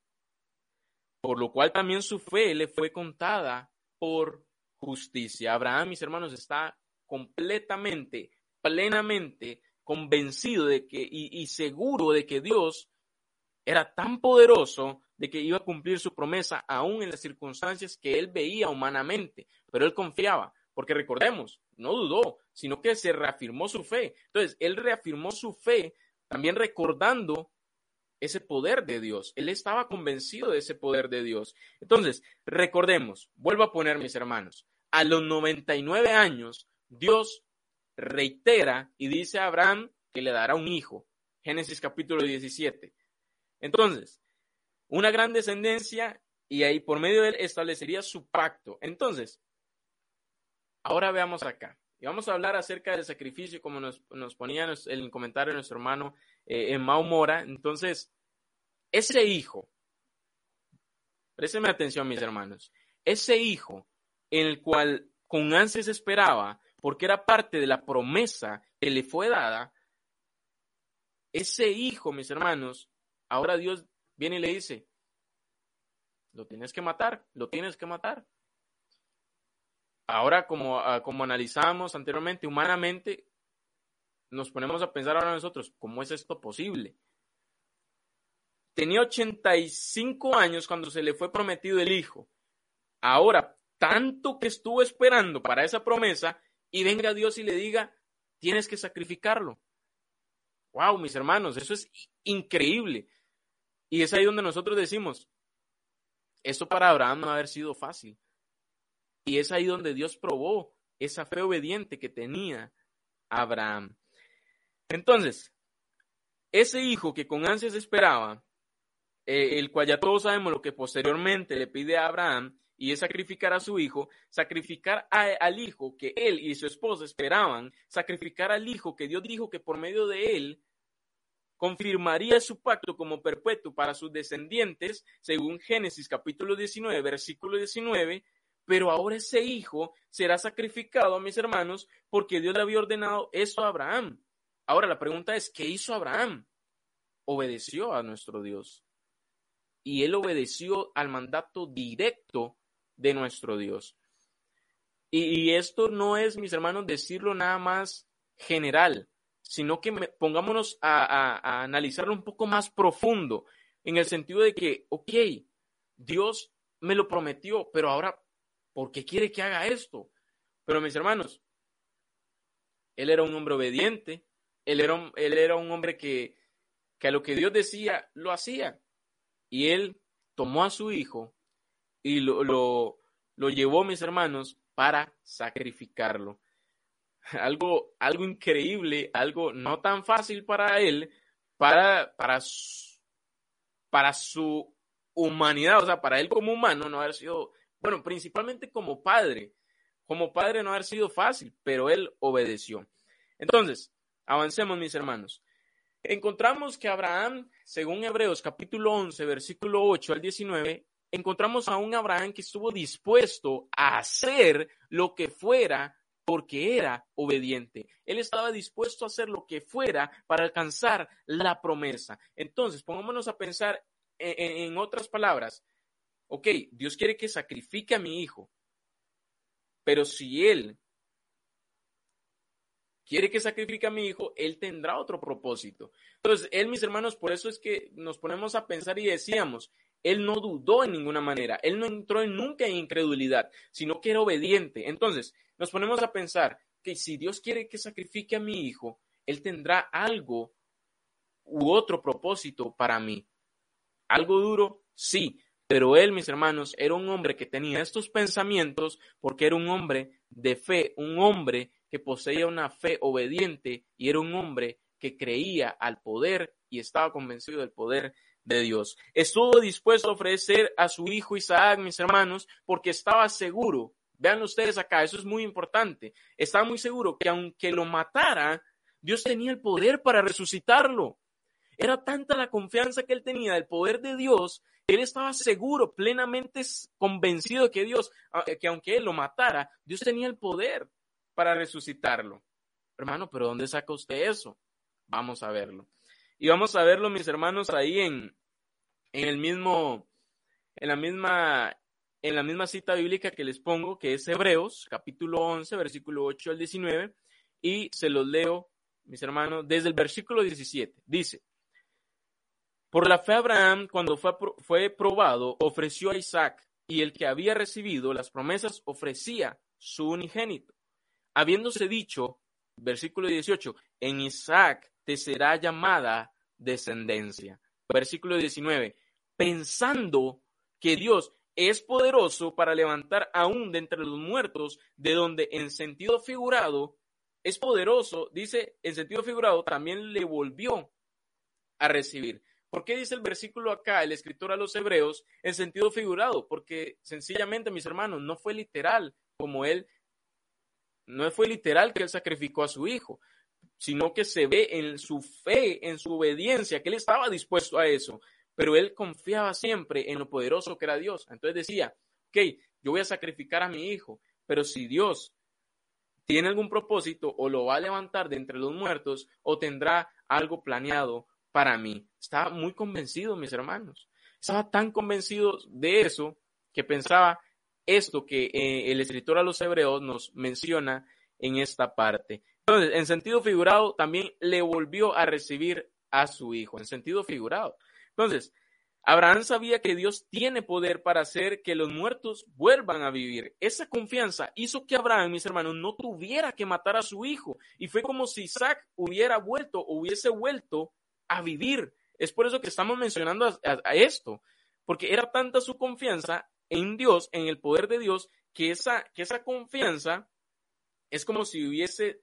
Por lo cual también su fe le fue contada por justicia. Abraham, mis hermanos, está completamente, plenamente convencido de que y, y seguro de que Dios era tan poderoso de que iba a cumplir su promesa aún en las circunstancias que él veía humanamente, pero él confiaba, porque recordemos, no dudó, sino que se reafirmó su fe. Entonces, él reafirmó su fe también recordando ese poder de Dios. Él estaba convencido de ese poder de Dios. Entonces, recordemos, vuelvo a poner mis hermanos, a los 99 años, Dios reitera y dice a Abraham que le dará un hijo. Génesis capítulo 17. Entonces, una gran descendencia y ahí por medio de él establecería su pacto. Entonces, ahora veamos acá. Y vamos a hablar acerca del sacrificio, como nos, ponía en el comentario nuestro hermano eh, en Mau Mora. Entonces, ese hijo, présteme atención, mis hermanos, ese hijo en el cual con ansias esperaba, porque era parte de la promesa que le fue dada, ese hijo, mis hermanos, ahora Dios viene y le dice, lo tienes que matar, lo tienes que matar. Ahora, como, ah, como analizamos anteriormente, humanamente, nos ponemos a pensar ahora nosotros, ¿cómo es esto posible? Tenía 85 años cuando se le fue prometido el hijo. Ahora, tanto que estuvo esperando para esa promesa y venga Dios y le diga, tienes que sacrificarlo. Wow, mis hermanos, eso es increíble. Y es ahí donde nosotros decimos, eso para Abraham no haber sido fácil. Y es ahí donde Dios probó esa fe obediente que tenía Abraham. Entonces, ese hijo que con ansias esperaba, eh, el cual ya todos sabemos lo que posteriormente le pide a Abraham, y es sacrificar a su hijo, sacrificar al hijo que él y su esposa esperaban, sacrificar al hijo que Dios dijo que por medio de él confirmaría su pacto como perpetuo para sus descendientes, según Génesis capítulo 19, versículo 19, pero ahora ese hijo será sacrificado a mis hermanos porque Dios le había ordenado eso a Abraham. Ahora la pregunta es, ¿qué hizo Abraham? Obedeció a nuestro Dios. Y él obedeció al mandato directo de nuestro Dios. Y, esto no es, mis hermanos, decirlo nada más general, sino que pongámonos a, a analizarlo un poco más profundo, en el sentido de que, ok, Dios me lo prometió, pero ahora ¿Por qué quiere que haga esto? Pero mis hermanos, él era un hombre obediente, él era un, él era un hombre que, que a lo que Dios decía, lo hacía. Y él tomó a su hijo y lo, lo, lo llevó, mis hermanos, para sacrificarlo. Algo, algo increíble, algo no tan fácil para él, para, para, para su humanidad, o sea, para él como humano no haber sido bueno, principalmente como padre. Como padre no haber sido fácil, pero él obedeció. Entonces, avancemos, mis hermanos. Encontramos que Abraham, según Hebreos capítulo 11, versículo 8 al 19, encontramos a un Abraham que estuvo dispuesto a hacer lo que fuera porque era obediente. Él estaba dispuesto a hacer lo que fuera para alcanzar la promesa. Entonces, pongámonos a pensar en, en otras palabras, ok, Dios quiere que sacrifique a mi hijo, pero si Él quiere que sacrifique a mi hijo, Él tendrá otro propósito. Entonces, Él, mis hermanos, por eso es que nos ponemos a pensar y decíamos, Él no dudó en ninguna manera, Él no entró nunca en incredulidad, sino que era obediente. Entonces, nos ponemos a pensar que si Dios quiere que sacrifique a mi hijo, Él tendrá algo u otro propósito para mí. ¿Algo duro? Sí, pero él, mis hermanos, era un hombre que tenía estos pensamientos porque era un hombre de fe, un hombre que poseía una fe obediente y era un hombre que creía al poder y estaba convencido del poder de Dios. Estuvo dispuesto a ofrecer a su hijo Isaac, mis hermanos, porque estaba seguro, vean ustedes acá, eso es muy importante, estaba muy seguro que aunque lo matara, Dios tenía el poder para resucitarlo. Era tanta la confianza que él tenía del poder de Dios él estaba seguro, plenamente convencido que Dios, que aunque él lo matara, Dios tenía el poder para resucitarlo. Hermano, pero ¿dónde saca usted eso? Vamos a verlo. Y vamos a verlo, mis hermanos, ahí en, en el mismo, en la misma en la misma cita bíblica que les pongo, que es Hebreos, capítulo 11, versículo 8 al 19, y se los leo, mis hermanos, desde el versículo 17. Dice, por la fe Abraham, cuando fue, fue probado, ofreció a Isaac, y el que había recibido las promesas ofrecía su unigénito, habiéndose dicho, versículo 18, en Isaac te será llamada descendencia. Versículo 19, pensando que Dios es poderoso para levantar aún de entre los muertos, de donde en sentido figurado es poderoso, dice en sentido figurado, también le volvió a recibir. ¿Por qué dice el versículo acá, el escritor a los hebreos, en sentido figurado? Porque sencillamente, mis hermanos, no fue literal como él, no fue literal que él sacrificó a su hijo, sino que se ve en su fe, en su obediencia, que él estaba dispuesto a eso pero él confiaba siempre en lo poderoso que era Dios. Entonces decía, ok, yo voy a sacrificar a mi hijo, pero si Dios tiene algún propósito o lo va a levantar de entre los muertos o tendrá algo planeado para mí. Estaba muy convencido, mis hermanos. Estaba tan convencido de eso que pensaba esto que eh, el escritor a los hebreos nos menciona en esta parte. Entonces, en sentido figurado, también le volvió a recibir a su hijo, en sentido figurado. Entonces, Abraham sabía que Dios tiene poder para hacer que los muertos vuelvan a vivir. Esa confianza hizo que Abraham, mis hermanos, no tuviera que matar a su hijo. Y fue como si Isaac hubiera vuelto hubiese vuelto a vivir. Es por eso que estamos mencionando a, esto, porque era tanta su confianza en Dios, en el poder de Dios, que esa, que esa confianza es como si hubiese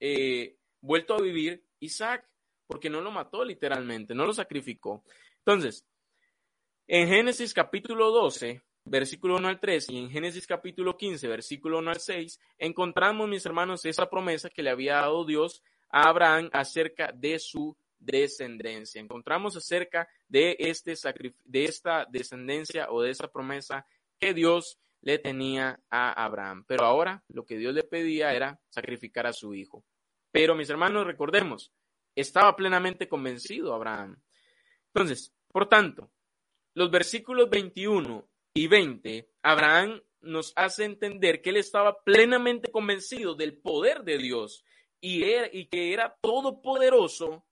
eh, vuelto a vivir Isaac porque no lo mató literalmente, no lo sacrificó. Entonces, en Génesis capítulo 12, versículo 1 al 3 y en Génesis capítulo 15, versículo 1 al 6, encontramos, mis hermanos, esa promesa que le había dado Dios a Abraham acerca de su descendencia. Encontramos acerca de, este de esta descendencia o de esa promesa que Dios le tenía a Abraham. Pero ahora lo que Dios le pedía era sacrificar a su hijo. Pero mis hermanos, recordemos, estaba plenamente convencido Abraham. Entonces, por tanto, los versículos 21 y 20, Abraham nos hace entender que él estaba plenamente convencido del poder de Dios y, y que era todopoderoso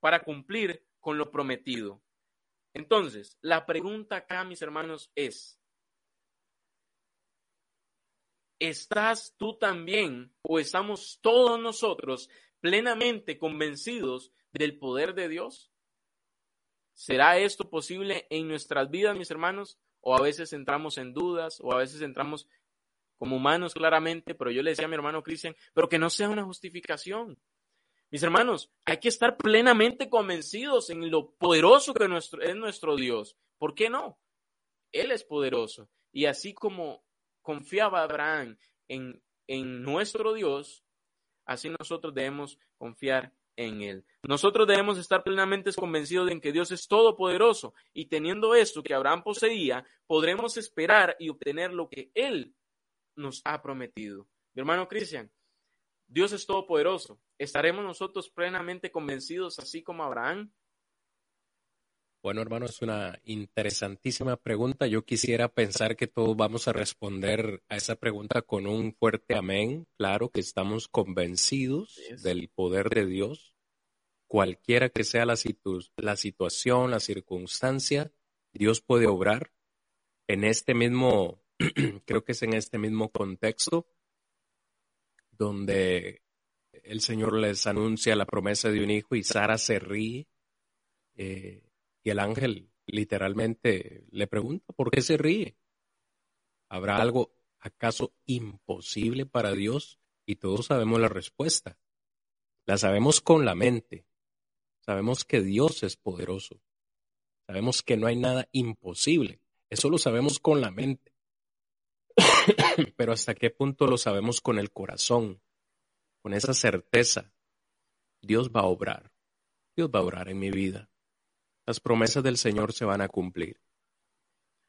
para cumplir con lo prometido. Entonces, la pregunta acá, mis hermanos, es, ¿estás tú también o estamos todos nosotros plenamente convencidos del poder de Dios? ¿Será esto posible en nuestras vidas, mis hermanos? O a veces entramos en dudas, o a veces entramos como humanos claramente, pero yo le decía a mi hermano Cristian, pero que no sea una justificación. Mis hermanos, hay que estar plenamente convencidos en lo poderoso que nuestro, es nuestro Dios. ¿Por qué no? Él es poderoso. Y así como confiaba Abraham en, en nuestro Dios, así nosotros debemos confiar en Él. Nosotros debemos estar plenamente convencidos de que Dios es todopoderoso y teniendo esto que Abraham poseía, podremos esperar y obtener lo que Él nos ha prometido. Mi hermano Cristian, Dios es todopoderoso. ¿Estaremos nosotros plenamente convencidos así como Abraham? Bueno, hermano, es una interesantísima pregunta. Yo quisiera pensar que todos vamos a responder a esa pregunta con un fuerte amén. Claro que estamos convencidos del poder de Dios. Cualquiera que sea la, la situación, la circunstancia, Dios puede obrar. En este mismo, creo que es en este mismo contexto donde el Señor les anuncia la promesa de un hijo y Sara se ríe. Eh, y el ángel literalmente le pregunta, ¿por qué se ríe? ¿Habrá algo acaso imposible para Dios? Y todos sabemos la respuesta. La sabemos con la mente. Sabemos que Dios es poderoso. Sabemos que no hay nada imposible. Eso lo sabemos con la mente. Pero hasta qué punto lo sabemos con el corazón, con esa certeza. Dios va a obrar. Dios va a obrar en mi vida. Las promesas del Señor se van a cumplir.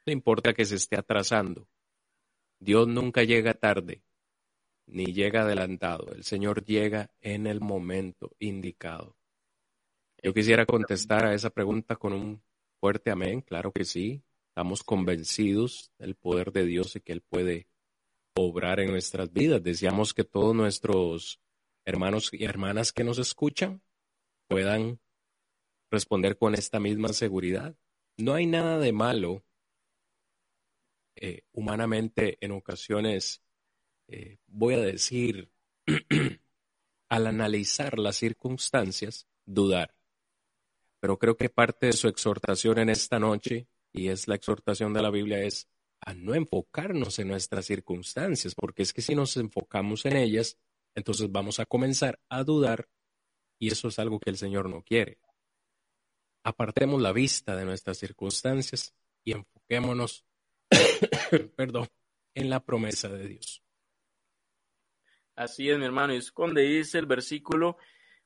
No importa que se esté atrasando. Dios nunca llega tarde, ni llega adelantado. El Señor llega en el momento indicado. Yo quisiera contestar a esa pregunta con un fuerte amén, claro que sí. Estamos convencidos del poder de Dios y que Él puede obrar en nuestras vidas. Deseamos que todos nuestros hermanos y hermanas que nos escuchan puedan responder con esta misma seguridad. No hay nada de malo eh, humanamente en ocasiones, eh, voy a decir, al analizar las circunstancias, dudar. Pero creo que parte de su exhortación en esta noche, y es la exhortación de la Biblia, es a no enfocarnos en nuestras circunstancias, porque es que si nos enfocamos en ellas, entonces vamos a comenzar a dudar y eso es algo que el Señor no quiere. Apartemos la vista de nuestras circunstancias y enfoquémonos, perdón, en la promesa de Dios. Así es, mi hermano, y es donde dice el versículo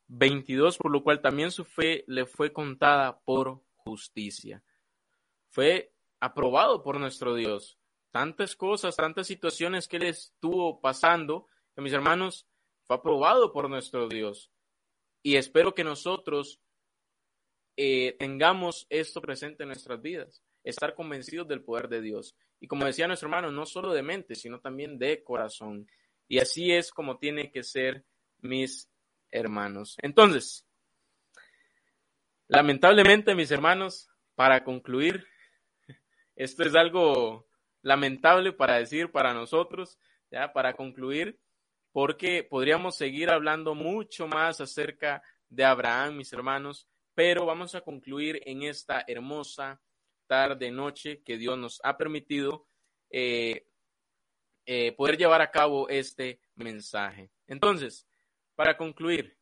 22, por lo cual también su fe le fue contada por justicia. Fue aprobado por nuestro Dios. Tantas cosas, tantas situaciones que él estuvo pasando, mis hermanos, fue aprobado por nuestro Dios. Y espero que nosotros eh, tengamos esto presente en nuestras vidas, estar convencidos del poder de Dios. Y como decía nuestro hermano, no solo de mente, sino también de corazón. Y así es como tiene que ser mis hermanos. Entonces, lamentablemente, mis hermanos, para concluir, esto es algo lamentable para decir para nosotros, ya para concluir, porque podríamos seguir hablando mucho más acerca de Abraham, mis hermanos, pero vamos a concluir en esta hermosa tarde, noche que Dios nos ha permitido eh, eh, poder llevar a cabo este mensaje. Entonces, para concluir,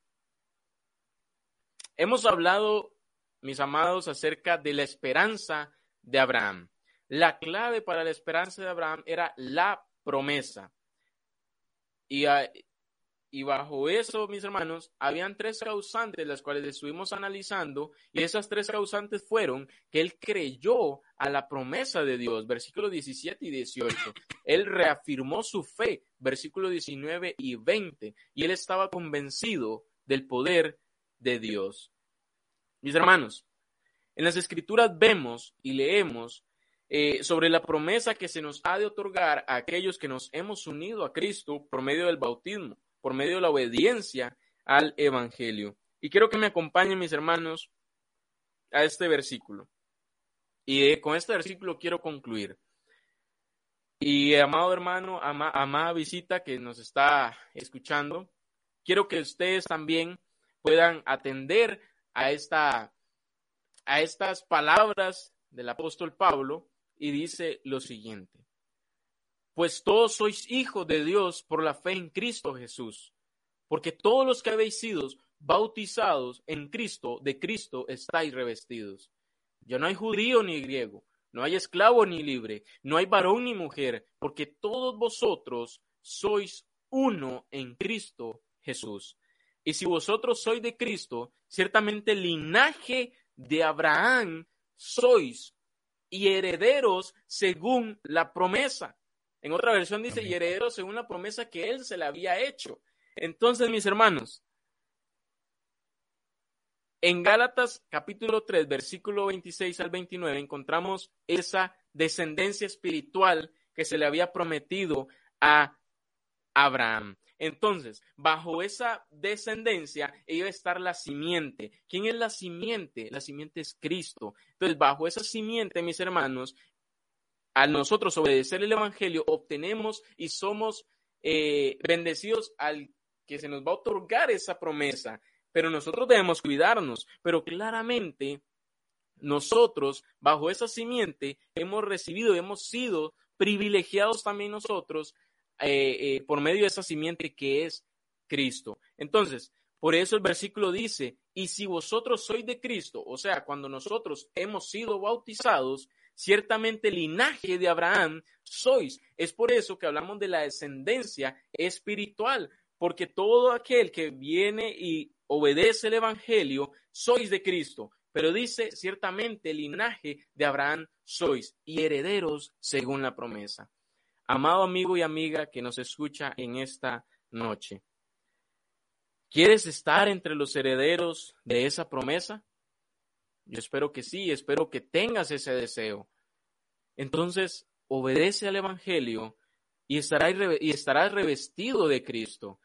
hemos hablado, mis amados, acerca de la esperanza de Abraham. La clave para la esperanza de Abraham era la promesa. Y, bajo eso, mis hermanos, habían tres causantes, las cuales estuvimos analizando, y esas tres causantes fueron que él creyó a la promesa de Dios, versículo 17 y 18. Él reafirmó su fe, versículo 19 y 20, y él estaba convencido del poder de Dios. Mis hermanos, en las escrituras vemos y leemos eh, sobre la promesa que se nos ha de otorgar a aquellos que nos hemos unido a Cristo por medio del bautismo, por medio de la obediencia al Evangelio. Y quiero que me acompañen mis hermanos a este versículo. Y eh, con este versículo quiero concluir. Y amado hermano, amada visita que nos está escuchando, quiero que ustedes también puedan atender a, esta, a estas palabras del apóstol Pablo y dice lo siguiente. Pues todos sois hijos de Dios por la fe en Cristo Jesús, porque todos los que habéis sido bautizados en Cristo, de Cristo estáis revestidos. Ya no hay judío ni griego, no hay esclavo ni libre, no hay varón ni mujer, porque todos vosotros sois uno en Cristo Jesús. Y si vosotros sois de Cristo, ciertamente el linaje de Abraham sois y herederos según la promesa. En otra versión dice, y herederos según la promesa que él se le había hecho. Entonces, mis hermanos, en Gálatas capítulo 3, versículo 26 al 29, encontramos esa descendencia espiritual que se le había prometido a Abraham. Entonces, bajo esa descendencia iba a estar la simiente. ¿Quién es la simiente? La simiente es Cristo. Entonces, bajo esa simiente, mis hermanos, al nosotros obedecer el Evangelio, obtenemos y somos eh, bendecidos al que se nos va a otorgar esa promesa. Pero nosotros debemos cuidarnos. Pero claramente, nosotros, bajo esa simiente, hemos recibido, hemos sido privilegiados también nosotros eh, eh, por medio de esa simiente que es Cristo. Entonces, por eso el versículo dice, y si vosotros sois de Cristo, o sea, cuando nosotros hemos sido bautizados, ciertamente linaje de Abraham sois. Es por eso que hablamos de la descendencia espiritual, porque todo aquel que viene y obedece el Evangelio, sois de Cristo. Pero dice, ciertamente linaje de Abraham sois y herederos según la promesa. Amado amigo y amiga que nos escucha en esta noche, ¿quieres estar entre los herederos de esa promesa? Yo espero que sí, espero que tengas ese deseo. entonces obedece al Evangelio y estarás, revestido de Cristo.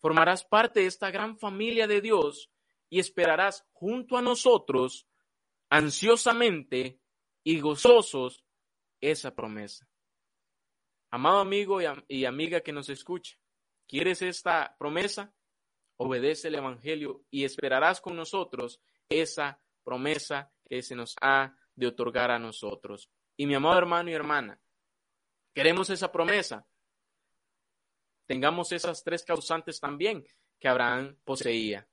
Formarás parte de esta gran familia de Dios y esperarás junto a nosotros ansiosamente y gozosos esa promesa. Amado amigo y, amiga que nos escucha, ¿quieres esta promesa? Obedece el Evangelio y esperarás con nosotros esa promesa que se nos ha de otorgar a nosotros. Y mi amado hermano y hermana, queremos esa promesa. Tengamos esas tres causantes también que Abraham poseía.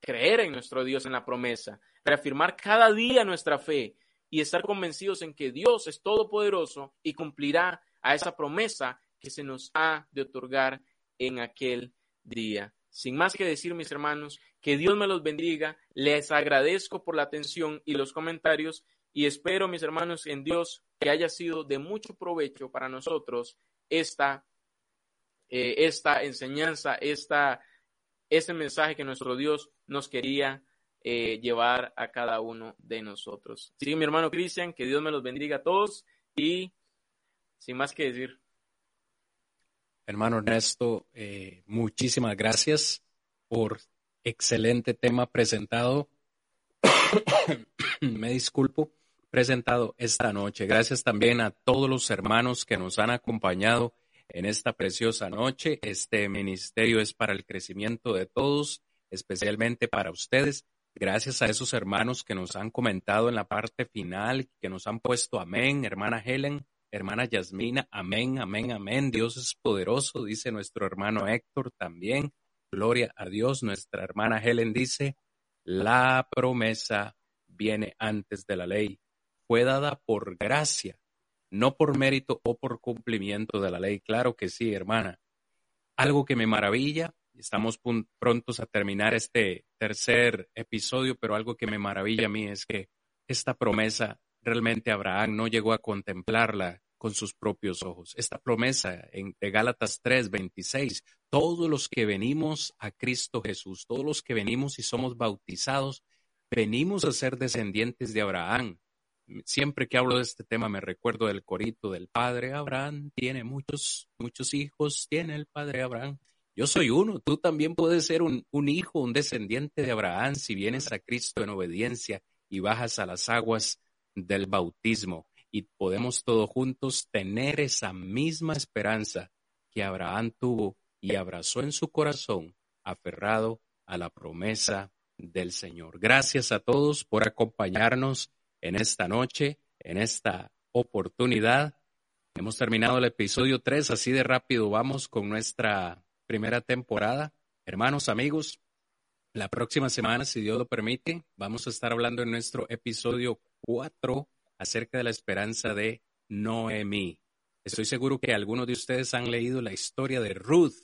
Creer en nuestro Dios en la promesa, reafirmar cada día nuestra fe y estar convencidos en que Dios es todopoderoso y cumplirá a esa promesa que se nos ha de otorgar en aquel día. Sin más que decir, mis hermanos, que Dios me los bendiga. Les agradezco por la atención y los comentarios y espero, mis hermanos, en Dios que haya sido de mucho provecho para nosotros esta, eh, esta enseñanza, esta, este mensaje que nuestro Dios nos quería eh, llevar a cada uno de nosotros. Sí, mi hermano Cristian, que Dios me los bendiga a todos y sin más que decir. Hermano Ernesto, eh, muchísimas gracias por excelente tema presentado. Me disculpo, presentado esta noche. Gracias también a todos los hermanos que nos han acompañado en esta preciosa noche. Este ministerio es para el crecimiento de todos, especialmente para ustedes. Gracias a esos hermanos que nos han comentado en la parte final, que nos han puesto amén, hermana Helen, hermana Yasmina, amén, amén, amén. Dios es poderoso, dice nuestro hermano Héctor también. Gloria a Dios. Nuestra hermana Helen dice, la promesa viene antes de la ley. Fue dada por gracia, no por mérito o por cumplimiento de la ley. Claro que sí, hermana. Algo que me maravilla, estamos prontos a terminar este tercer episodio, pero algo que me maravilla a mí es que esta promesa realmente Abraham no llegó a contemplarla con sus propios ojos. Esta promesa en, de Gálatas 3, 26, todos los que venimos a Cristo Jesús, todos los que venimos y somos bautizados, venimos a ser descendientes de Abraham. Siempre que hablo de este tema me recuerdo del corito del padre Abraham, tiene muchos, muchos hijos, tiene el padre Abraham. Yo soy uno, tú también puedes ser un, un hijo, un descendiente de Abraham si vienes a Cristo en obediencia y bajas a las aguas del bautismo y podemos todos juntos tener esa misma esperanza que Abraham tuvo y abrazó en su corazón, aferrado a la promesa del Señor. Gracias a todos por acompañarnos en esta noche, en esta oportunidad. Hemos terminado el episodio 3, así de rápido vamos con nuestra primera temporada. Hermanos, amigos, la próxima semana, si Dios lo permite, vamos a estar hablando en nuestro episodio 4 acerca de la esperanza de Noemí. Estoy seguro que algunos de ustedes han leído la historia de Ruth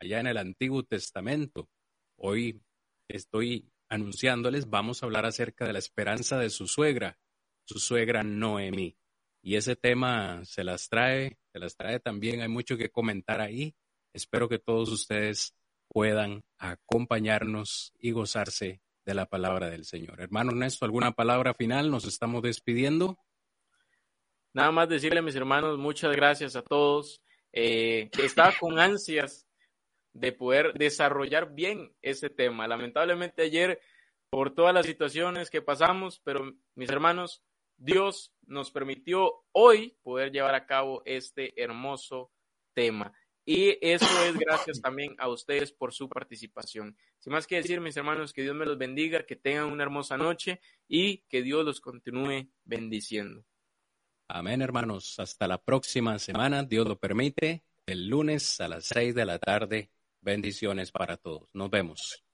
allá en el Antiguo Testamento. Hoy estoy anunciándoles, vamos a hablar acerca de la esperanza de su suegra, su suegra Noemí. Y ese tema se las trae, se las trae también, hay mucho que comentar ahí. Espero que todos ustedes puedan acompañarnos y gozarse de la palabra del Señor. Hermano Ernesto, ¿alguna palabra final? Nos estamos despidiendo. Nada más decirle mis hermanos muchas gracias a todos. Eh, estaba con ansias de poder desarrollar bien ese tema. Lamentablemente ayer, por todas las situaciones que pasamos, pero mis hermanos, Dios nos permitió hoy poder llevar a cabo este hermoso tema. Y eso es gracias también a ustedes por su participación. Sin más que decir, mis hermanos, que Dios me los bendiga, que tengan una hermosa noche y que Dios los continúe bendiciendo. Amén, hermanos. Hasta la próxima semana, Dios lo permite, el lunes a las seis de la tarde. Bendiciones para todos. Nos vemos.